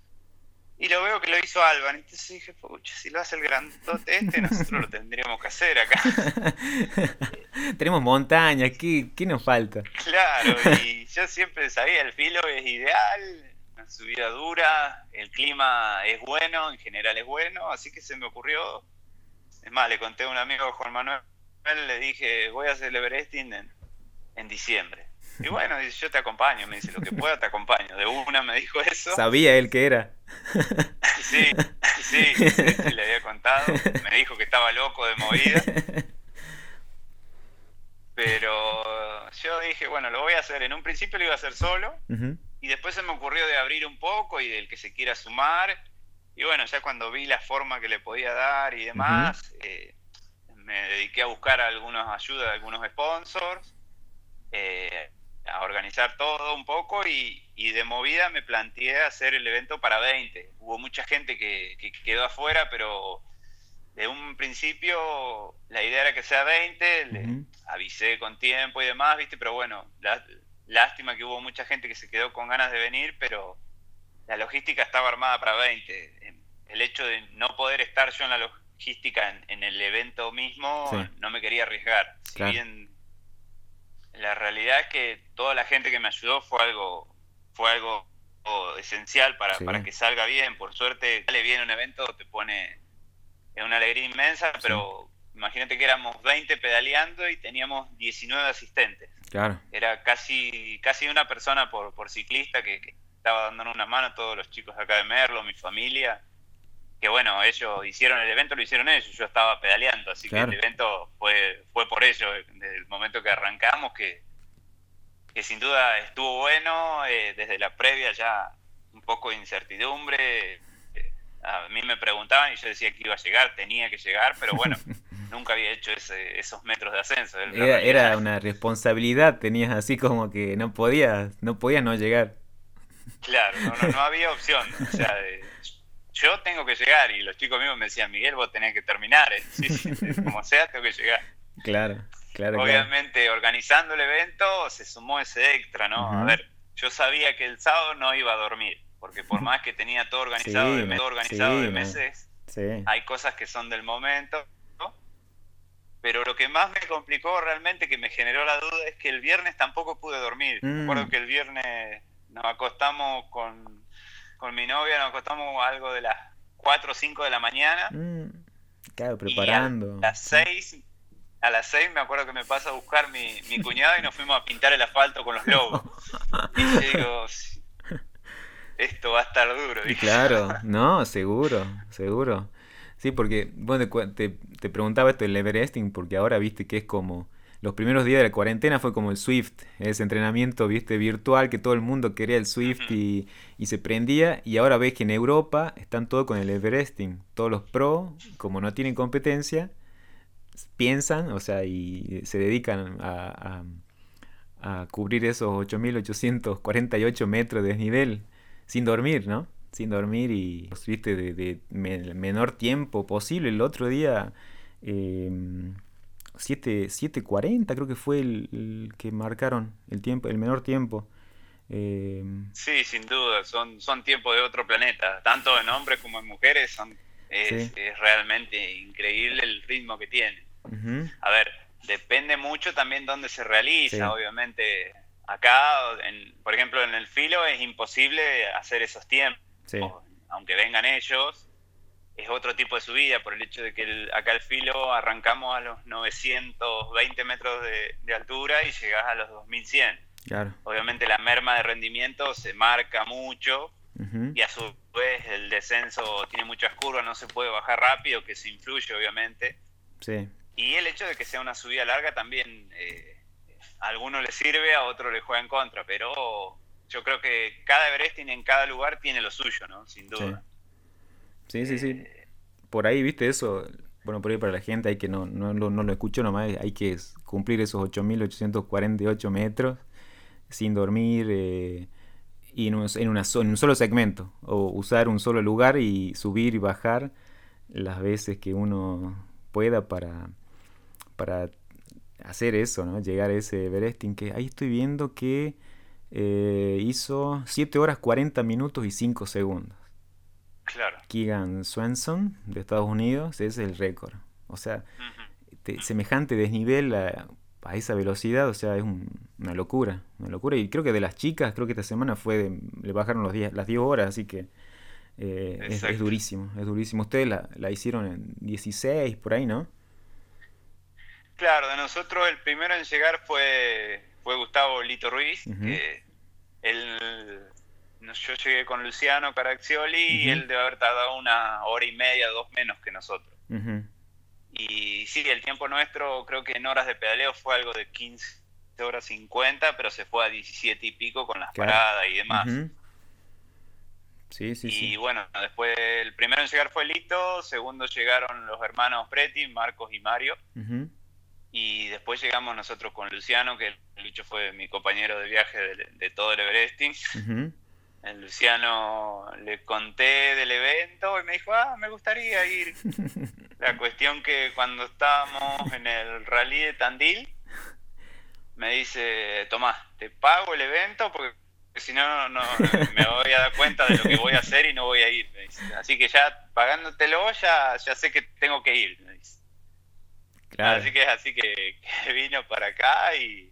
Y lo veo que lo hizo Alban. Entonces dije, pucha, si lo hace el grandote este, nosotros lo tendríamos que hacer acá. *laughs* Tenemos montañas, ¿qué, ¿qué, nos falta? Claro, y *laughs* yo siempre sabía, el filo es ideal, una subida dura, el clima es bueno, en general es bueno, así que se me ocurrió. Es más, le conté a un amigo, Juan Manuel, le dije, voy a hacer el Everesting en, en diciembre. Y bueno, yo te acompaño, me dice, lo que pueda te acompaño. De una me dijo eso. Sabía él que era. Sí, sí, sí, le había contado. Me dijo que estaba loco de movida. Pero yo dije, bueno, lo voy a hacer. En un principio lo iba a hacer solo. Y después se me ocurrió de abrir un poco y del que se quiera sumar. Y bueno, ya cuando vi la forma que le podía dar y demás, eh, me dediqué a buscar algunas ayudas de algunos sponsors. Eh, a organizar todo un poco y, de movida me planteé hacer el evento para 20. Hubo mucha gente que, quedó afuera, pero de un principio la idea era que sea 20, le avisé con tiempo y demás, ¿viste? Pero bueno, lástima que hubo mucha gente que se quedó con ganas de venir, pero la logística estaba armada para 20. El hecho de no poder estar yo en la logística en, el evento mismo, no me quería arriesgar. Si bien la realidad es que toda la gente que me ayudó fue algo, fue algo esencial para, para que salga bien. Por suerte, sale bien un evento, te pone en una alegría inmensa, pero imagínate que éramos 20 pedaleando y teníamos 19 asistentes. Claro. Era casi, casi una persona por, por ciclista que, que estaba dando una mano a todos los chicos acá de Merlo, mi familia que bueno, ellos hicieron el evento, lo hicieron ellos, yo estaba pedaleando, así que el evento fue, fue por ello, desde el momento que arrancamos, que, que sin duda estuvo bueno, eh, desde la previa ya un poco de incertidumbre, eh, a mí me preguntaban y yo decía que iba a llegar, tenía que llegar, pero bueno, *laughs* nunca había hecho esos metros de ascenso. Era, era, una responsabilidad, tenías así como que no podías, no podías no llegar. Claro, no, no, había opción, o sea, yo tengo que llegar. Y los chicos míos me decían, Miguel, vos tenés que terminar. ¿eh? *laughs* como sea, tengo que llegar. Claro, claro. Obviamente, organizando el evento se sumó ese extra, ¿no? A ver, yo sabía que el sábado no iba a dormir, porque por más que tenía todo organizado, de, todo organizado de meses, hay cosas que son del momento. ¿no? Pero lo que más me complicó realmente, que me generó la duda, es que el viernes tampoco pude dormir. Mm. Recuerdo que el viernes nos acostamos con con mi novia nos acostamos algo de las 4 o 5 de la mañana. Mm, claro, preparando. a las 6, a las 6 me acuerdo que me pasa a buscar mi, mi *laughs* cuñado y nos fuimos a pintar el asfalto con los lobos. y digo, *laughs* esto va a estar duro. Claro, *laughs* no, seguro, seguro. Sí, porque bueno, te, te preguntaba esto del Everesting, porque ahora viste que es como los primeros días de la cuarentena fue como el Swift, ese entrenamiento, viste, virtual, que todo el mundo quería el Swift y, se prendía. Y ahora ves que en Europa están todos con el Everesting. Todos los pro, como no tienen competencia, piensan, o sea, y se dedican a, a, cubrir esos 8.848 metros de desnivel sin dormir, ¿no? Sin dormir y, viste, de, de, menor tiempo posible. El otro día, eh, 7.40 creo que fue el, que marcaron el tiempo, el menor tiempo. Eh, sí, sin duda, son, son tiempos de otro planeta, tanto en hombres como en mujeres, son, es, realmente increíble el ritmo que tienen. A ver, depende mucho también dónde se realiza, obviamente. Acá, en, por ejemplo, en el filo es imposible hacer esos tiempos, aunque vengan ellos, es otro tipo de subida por el hecho de que acá el filo arrancamos a los 920 metros de, altura y llegás a los 2100. Claro. Obviamente la merma de rendimiento se marca mucho y a su vez el descenso tiene muchas curvas, no se puede bajar rápido, que se influye obviamente. Sí. Y el hecho de que sea una subida larga también eh, a alguno le sirve, a otro le juega en contra, pero yo creo que cada Everesting en cada lugar tiene lo suyo, ¿no? Sin duda. Sí, sí, sí. Por ahí, viste, eso, bueno, por ahí para la gente hay que no, no, no lo escucho nomás, hay que cumplir esos 8.848 metros sin dormir eh, y en, un, en, en un solo segmento, o usar un solo lugar y subir y bajar las veces que uno pueda para, para hacer eso, ¿no? Llegar a ese Everesting que ahí estoy viendo que eh, hizo 7 horas 40 minutos y 5 segundos. Claro. Keegan Swenson de Estados Unidos, es el récord. O sea, semejante desnivel a, esa velocidad, o sea, es una locura, una locura. Y creo que de las chicas, creo que esta semana fue le bajaron los días, las 10 horas, así que eh, es, durísimo, es durísimo. Ustedes la, la, hicieron en 16, por ahí, ¿no? Claro, de nosotros el primero en llegar fue, fue Gustavo Lito Ruiz, que él yo llegué con Luciano Caraccioli y él debe haber tardado una hora y media, dos menos que nosotros. Y sí, el tiempo nuestro creo que en horas de pedaleo fue algo de 15 horas 50, pero se fue a 17 y pico con las paradas y demás. Sí, sí, y bueno, después el primero en llegar fue Lito, segundo llegaron los hermanos Preti, Marcos y Mario. Y después llegamos nosotros con Luciano, que Lucho fue mi compañero de viaje de, todo el Everesting. Luciano le conté del evento y me dijo, ah, me gustaría ir. *laughs* La cuestión que cuando estábamos en el rally de Tandil, me dice, Tomás, te pago el evento porque si no, no me voy a dar cuenta de lo que voy a hacer y no voy a ir. Así que ya pagándotelo, ya, ya sé que tengo que ir. Así que así que, vino para acá y,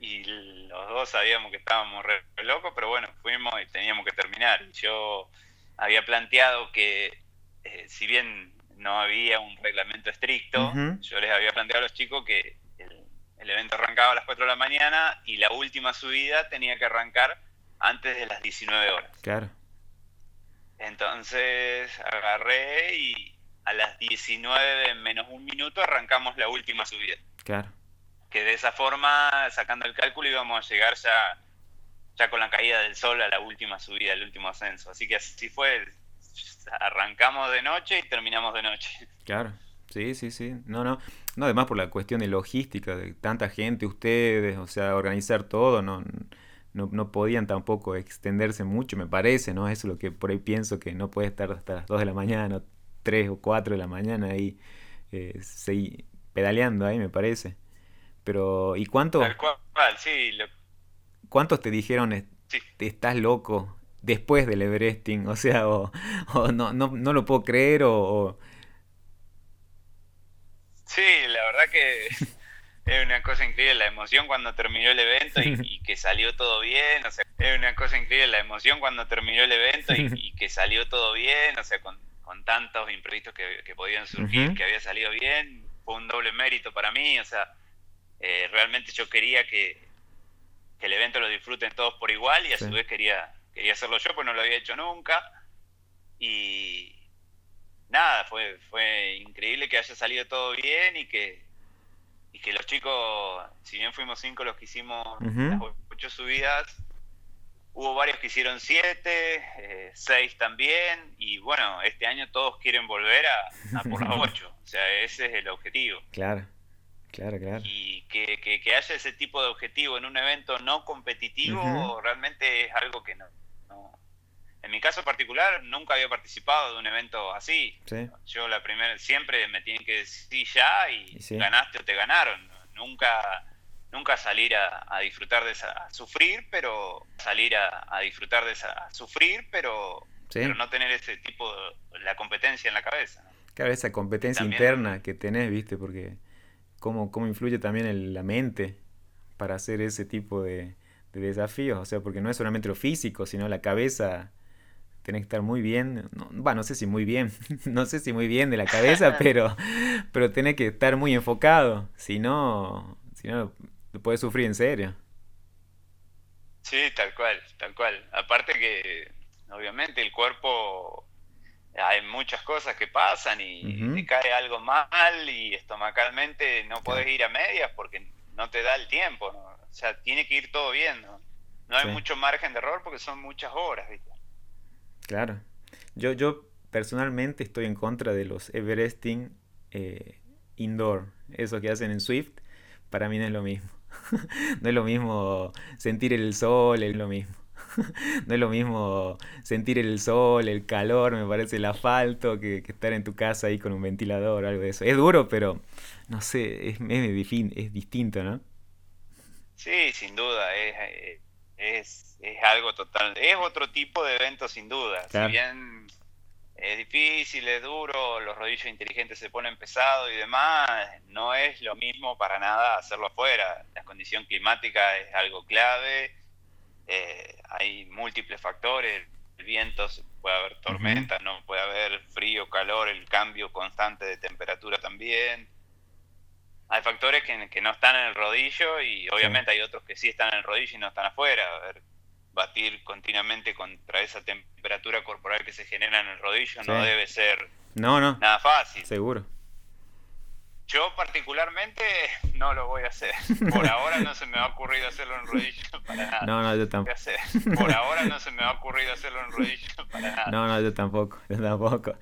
y los dos sabíamos que estábamos re, locos, pero bueno, fuimos y teníamos que terminar. Yo había planteado que, eh, si bien no había un reglamento estricto, yo les había planteado a los chicos que el, el, evento arrancaba a las 4 de la mañana y la última subida tenía que arrancar antes de las 19 horas. Claro. Entonces agarré y, a las 19 menos un minuto arrancamos la última subida. Claro. Que de esa forma, sacando el cálculo, íbamos a llegar ya, ya con la caída del sol a la última subida, el último ascenso. Así que así fue. Arrancamos de noche y terminamos de noche. Claro. Sí, sí, sí. No, no. No, además por la cuestión de logística, de tanta gente, ustedes, o sea, organizar todo, no, no, no, podían tampoco extenderse mucho, me parece, ¿no? Eso es lo que por ahí pienso, que no puede estar hasta las 2 de la mañana, 3 o 4 de la mañana ahí eh, pedaleando ahí, me parece. Pero, ¿y cuánto? sí. ¿Cuántos te dijeron, estás loco después del Everesting? O sea, o, no, no, no, lo puedo creer o, Sí, la verdad que *laughs* es una cosa increíble la emoción cuando terminó el evento y, que salió todo bien, o sea, es una cosa increíble la emoción cuando terminó el evento y, y que salió todo bien, o sea, con, con tantos imprevistos que, podían surgir, que había salido bien, fue un doble mérito para mí, o sea, eh, realmente yo quería que, el evento lo disfruten todos por igual y a su vez quería, quería hacerlo yo, pues no lo había hecho nunca. Y nada, fue, fue increíble que haya salido todo bien y que, y que los chicos, si bien fuimos cinco los que hicimos las ocho subidas, hubo varios que hicieron siete, eh, seis también, y bueno, este año todos quieren volver a, por las *laughs* ocho, o sea, ese es el objetivo. Claro, claro, claro. Y que, que, haya ese tipo de objetivo en un evento no competitivo realmente es algo que no, En mi caso particular, nunca había participado de un evento así. Yo la primera, siempre me tienen que decir ya y, ganaste o te ganaron. Nunca nunca salir a, disfrutar de esa, a sufrir, pero salir a, disfrutar de esa, a sufrir, pero, pero no tener ese tipo de, la competencia en la cabeza. Claro, esa competencia interna que tenés, viste, porque cómo, cómo influye también la mente para hacer ese tipo de, desafíos, o sea, porque no es solamente lo físico, sino la cabeza tenés que estar muy bien, no, bueno, no sé si muy bien, *laughs* no sé si muy bien de la cabeza, *laughs* pero, pero tenés que estar muy enfocado, si no, si no lo puedes sufrir en serio. Sí, tal cual, tal cual. Aparte que, obviamente, el cuerpo, hay muchas cosas que pasan y te cae algo mal y estomacalmente no puedes ir a medias porque no te da el tiempo, ¿no? O sea, tiene que ir todo bien, ¿no? No hay mucho margen de error porque son muchas horas, ¿viste? Claro. Yo, yo personalmente estoy en contra de los Everesting eh, indoor, eso que hacen en Swift, para mí no es lo mismo. *laughs* no es lo mismo sentir el sol, es lo mismo. *laughs* no es lo mismo sentir el sol, el calor, me parece el asfalto, que, estar en tu casa ahí con un ventilador o algo de eso. Es duro, pero no sé, es, es, distinto, ¿no? Sí, sin duda, es, es, es, algo total, es otro tipo de evento sin duda. Si bien es difícil, es duro, los rodillos inteligentes se ponen pesados y demás, no es lo mismo para nada hacerlo afuera. La condición climática es algo clave, eh, hay múltiples factores, el viento, puede haber tormenta, no puede haber frío, calor, el cambio constante de temperatura también. Hay factores que, que no están en el rodillo y obviamente hay otros que sí están en el rodillo y no están afuera. A ver, batir continuamente contra esa temperatura corporal que se genera en el rodillo no debe ser no, no. nada fácil. Seguro. Yo particularmente no lo voy a hacer. *laughs* *laughs* Por ahora no se me ha ocurrido hacerlo en rodillo *laughs* para nada. No, no, yo tampoco. Por ahora no se me ha ocurrido hacerlo en rodillo para nada. No, no, yo tampoco, yo tampoco.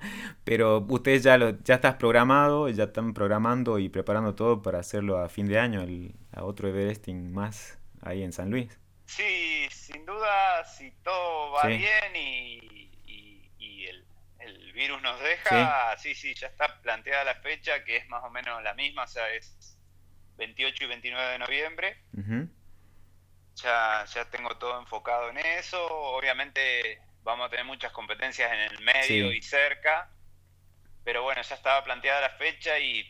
Pero ustedes ya lo, ya estás programado, ya están programando y preparando todo para hacerlo a fin de año, a otro Everesting más ahí en San Luis. Sí, sin duda, si todo va bien y, el, virus nos deja, sí. sí, ya está planteada la fecha, que es más o menos la misma, o sea, es 28 y 29 de noviembre. ya, ya tengo todo enfocado en eso. Obviamente vamos a tener muchas competencias en el medio y cerca, pero bueno, ya estaba planteada la fecha y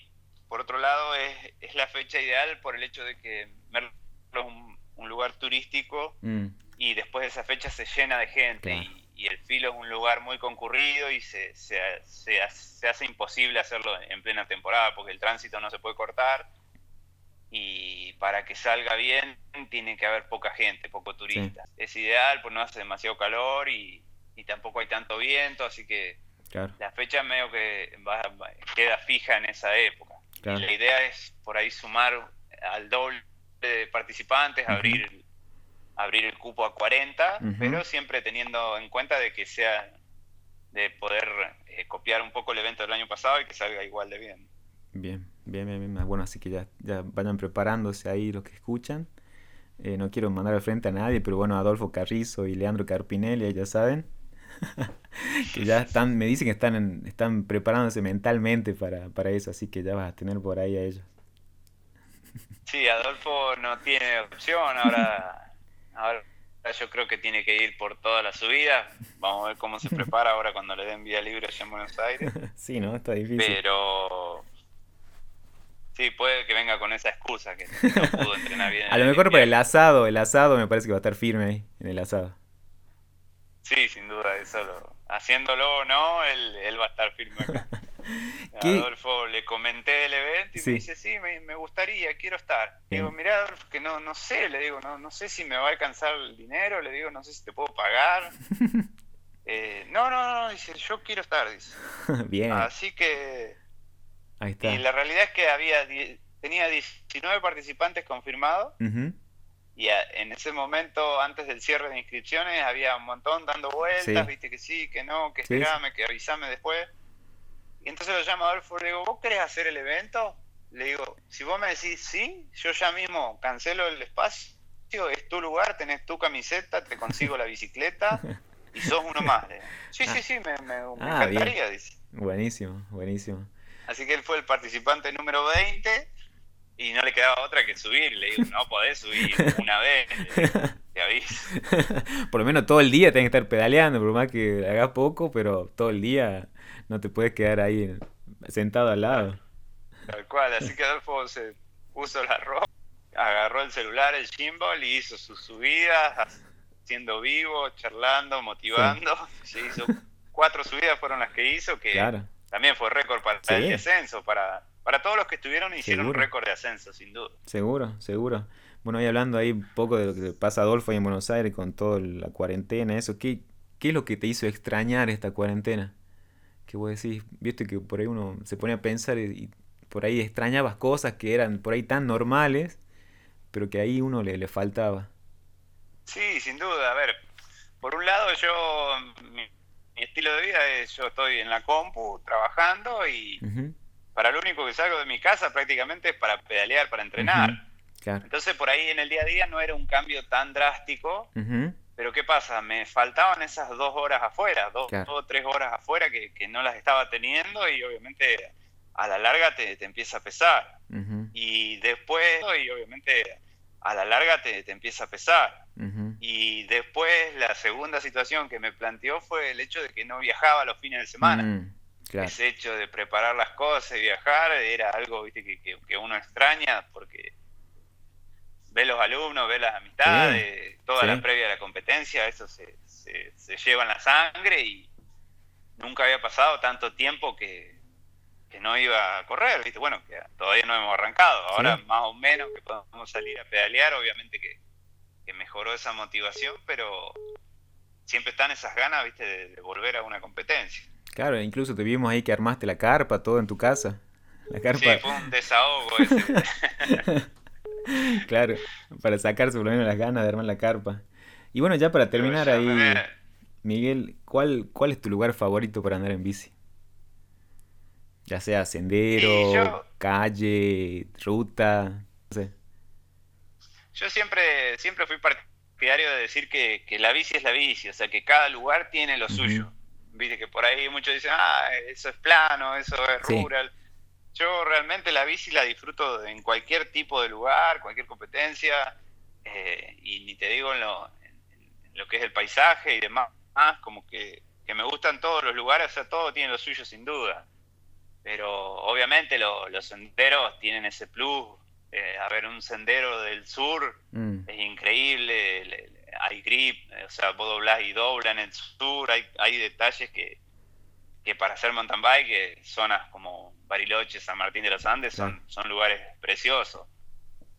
por otro lado es, es la fecha ideal por el hecho de que Merlo es un un lugar turístico mm. y después de esa fecha se llena de gente y, el filo es un lugar muy concurrido y se, se, se, hace imposible hacerlo en plena temporada porque el tránsito no se puede cortar y para que salga bien tiene que haber poca gente, poco turista. Es ideal, porque no hace demasiado calor y, tampoco hay tanto viento, así que la fecha medio que queda fija en esa época. la idea es por ahí sumar al doble de participantes, abrir, abrir el cupo a 40, pero siempre teniendo en cuenta de que sea de poder eh, copiar un poco el evento del año pasado y que salga igual de bien. Bien, bien, bien, bien. Bueno, así que ya, ya vayan preparándose ahí los que escuchan. Eh, no quiero mandar al frente a nadie, pero bueno, Adolfo Carrizo y Leandro Carpinelli, ya saben, *laughs* que ya están, me dicen que están, están preparándose mentalmente para, para eso, así que ya vas a tener por ahí a ellos. Sí, Adolfo no tiene opción, ahora, *laughs* ahora yo creo que tiene que ir por toda la subida. Vamos a ver cómo se prepara ahora cuando le den vía libre allá en Buenos Aires. *laughs* Sí, ¿no? Está difícil. Pero sí, puede que venga con esa excusa que no pudo entrenar bien. *laughs* a lo mejor para el asado, el asado me parece que va a estar firme ahí, en el asado. Sí, sin duda, eso haciéndolo o no, él, él va a estar firme acá. *laughs* Adolfo le comenté el evento y me dice, sí, me, gustaría, quiero estar. Digo, mira, Adolfo, que no, no sé, le digo, no, no sé si me va a alcanzar el dinero, le digo, no sé si te puedo pagar. *laughs* eh, no, no, no, dice, yo quiero estar, dice. *laughs* Bien. Así que... Ahí está. Y la realidad es que había tenía 19 participantes confirmados y en ese momento, antes del cierre de inscripciones, había un montón dando vueltas, viste que sí, que no, que esperame, que avisame después. Y entonces lo llamo a Adolfo, le digo, ¿vos querés hacer el evento? Le digo, si vos me decís sí, yo ya mismo cancelo el espacio, es tu lugar, tenés tu camiseta, te consigo la bicicleta y sos uno más. Sí, sí, sí, me, me, ah, encantaría, dice. Buenísimo, buenísimo. Así que él fue el participante número 20 y no le quedaba otra que subir. Le digo, no podés subir una vez, te aviso. *laughs* por lo menos todo el día tenés que estar pedaleando, por más que hagas poco, pero todo el día no te puedes quedar ahí sentado al lado. Tal cual, así que Adolfo se puso la ropa, agarró el celular, el gimbal y hizo sus subidas, siendo vivo, charlando, motivando. Se hizo cuatro subidas fueron las que hizo, que también fue récord para el descenso, para para todos los que estuvieron hicieron un récord de ascenso, sin duda. Seguro, seguro. Bueno, y hablando ahí un poco de lo que pasa Adolfo ahí en Buenos Aires con toda la cuarentena, eso, ¿qué, ¿qué es lo que te hizo extrañar esta cuarentena? Que vos decís, viste que por ahí uno se pone a pensar y, por ahí extrañabas cosas que eran por ahí tan normales, pero que ahí uno le, le faltaba. Sí, sin duda. A ver, por un lado yo, mi, estilo de vida es, yo estoy en la compu trabajando y para lo único que salgo de mi casa prácticamente es para pedalear, para entrenar. Entonces por ahí en el día a día no era un cambio tan drástico, pero ¿qué pasa? Me faltaban esas dos horas afuera, dos, o tres horas afuera que, no las estaba teniendo y obviamente a la larga te, empieza a pesar. Y después, y obviamente a la larga te, empieza a pesar. Y después la segunda situación que me planteó fue el hecho de que no viajaba los fines de semana. Mm. Ese hecho de preparar las cosas y viajar era algo ¿viste? Que, uno extraña porque ve los alumnos, ve las amistades, toda la previa de la competencia, eso se, se, lleva en la sangre y nunca había pasado tanto tiempo que, no iba a correr, ¿viste? Bueno, que todavía no hemos arrancado, ahora más o menos que podemos salir a pedalear, obviamente que, mejoró esa motivación, pero siempre están esas ganas, ¿viste? de volver a una competencia. Claro, incluso te vimos ahí que armaste la carpa, todo en tu casa. La carpa. Sí, fue un desahogo ese. *laughs* *laughs* claro, para sacarse por lo menos las ganas de armar la carpa. Y bueno, ya para terminar ahí, Miguel, ¿cuál, ¿cuál es tu lugar favorito para andar en bici? Ya sea sendero, calle, ruta, no sé. Yo siempre, siempre fui partidario de decir que, la bici es la bici, o sea que cada lugar tiene lo suyo. Viste que por ahí muchos dicen, ah, eso es plano, eso es rural. Yo realmente la bici la disfruto en cualquier tipo de lugar, cualquier competencia, eh, y ni te digo en lo, lo, que es el paisaje y demás, como que, me gustan todos los lugares, o sea, todo tiene lo suyo sin duda. Pero obviamente los senderos tienen ese plus. Eh, a ver, un sendero del sur mm. es increíble, hay grip, o sea, vos doblás y dobla en el sur, hay, hay detalles que, que para hacer mountain bike, eh, zonas como Bariloche, San Martín de los Andes, son, son lugares preciosos.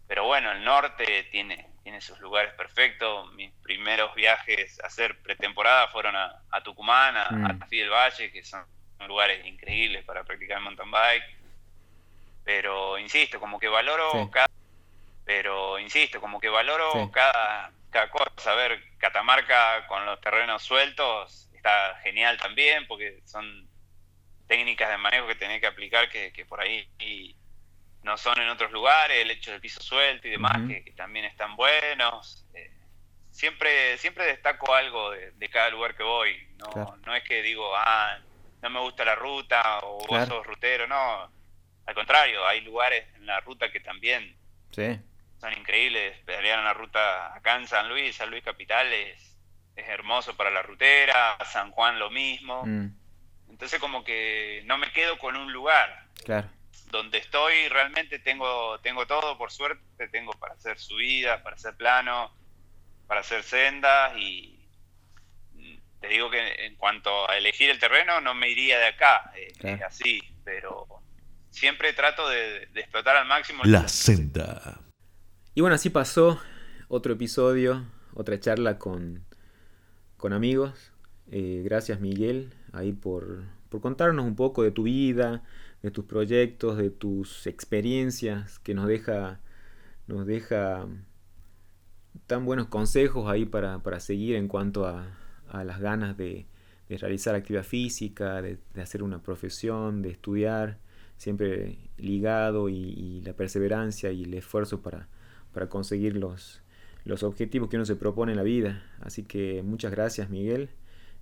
Pero bueno, el norte tiene, tiene sus lugares perfectos. Mis primeros viajes a hacer pretemporada fueron a, Tucumán, a, mm. del Valle, que son lugares increíbles para practicar mountain bike. Pero insisto, como que valoro cada pero insisto, como que valoro cada, cada cosa. A ver, Catamarca con los terrenos sueltos está genial también, porque son técnicas de manejo que tenés que aplicar que, por ahí no son en otros lugares, el hecho del piso suelto y demás, que, también están buenos. Eh, siempre, siempre destaco algo de, cada lugar que voy. No, no es que digo, ah, no me gusta la ruta o vos sos rutero, no. Al contrario, hay lugares en la ruta que también sí son increíbles. Pedalear la ruta acá en San Luis, San Luis Capital es, hermoso para la rutera, San Juan lo mismo. Mm. Entonces como que no me quedo con un lugar. Claro. Donde estoy realmente tengo, tengo todo, por suerte, tengo para hacer subidas, para hacer plano, para hacer sendas y te digo que en cuanto a elegir el terreno no me iría de acá, eh, es así, pero siempre trato de, de explotar al máximo. La senda. Y bueno, así pasó otro episodio, otra charla con, con amigos. Eh, gracias Miguel ahí por, por contarnos un poco de tu vida, de tus proyectos, de tus experiencias que nos deja, nos deja tan buenos consejos ahí para, seguir en cuanto a, las ganas de, realizar actividad física, de, hacer una profesión, de estudiar, siempre ligado y, la perseverancia y el esfuerzo para, para conseguir los, los objetivos que uno se propone en la vida. Así que muchas gracias Miguel,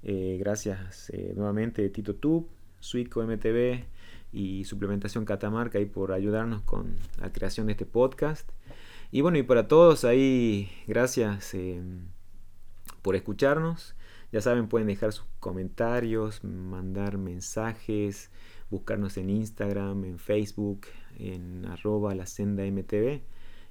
eh, gracias eh, nuevamente Tito Tube, Suico MTV y Suplementación Catamarca ahí por ayudarnos con la creación de este podcast. Y bueno, y para todos ahí, gracias eh, por escucharnos. Ya saben, pueden dejar sus comentarios, mandar mensajes, buscarnos en Instagram, en Facebook, en arroba la senda MTV.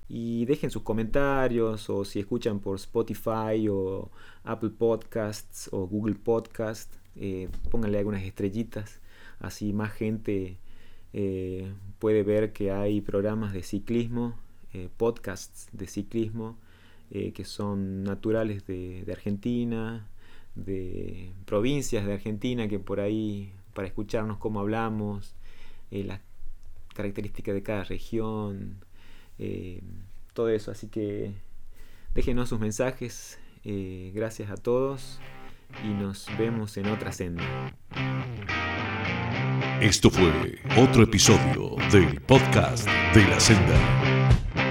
Y dejen sus comentarios o si escuchan por Spotify o Apple Podcasts o Google Podcasts, eh, pónganle algunas estrellitas. Así más gente eh, puede ver que hay programas de ciclismo eh, podcasts de ciclismo que son naturales de, Argentina, de provincias de Argentina, que por ahí, para escucharnos cómo hablamos, las características de cada región, todo eso. Así que déjenos sus mensajes. gracias a todos y nos vemos en otra senda. Esto fue otro episodio del podcast de la senda.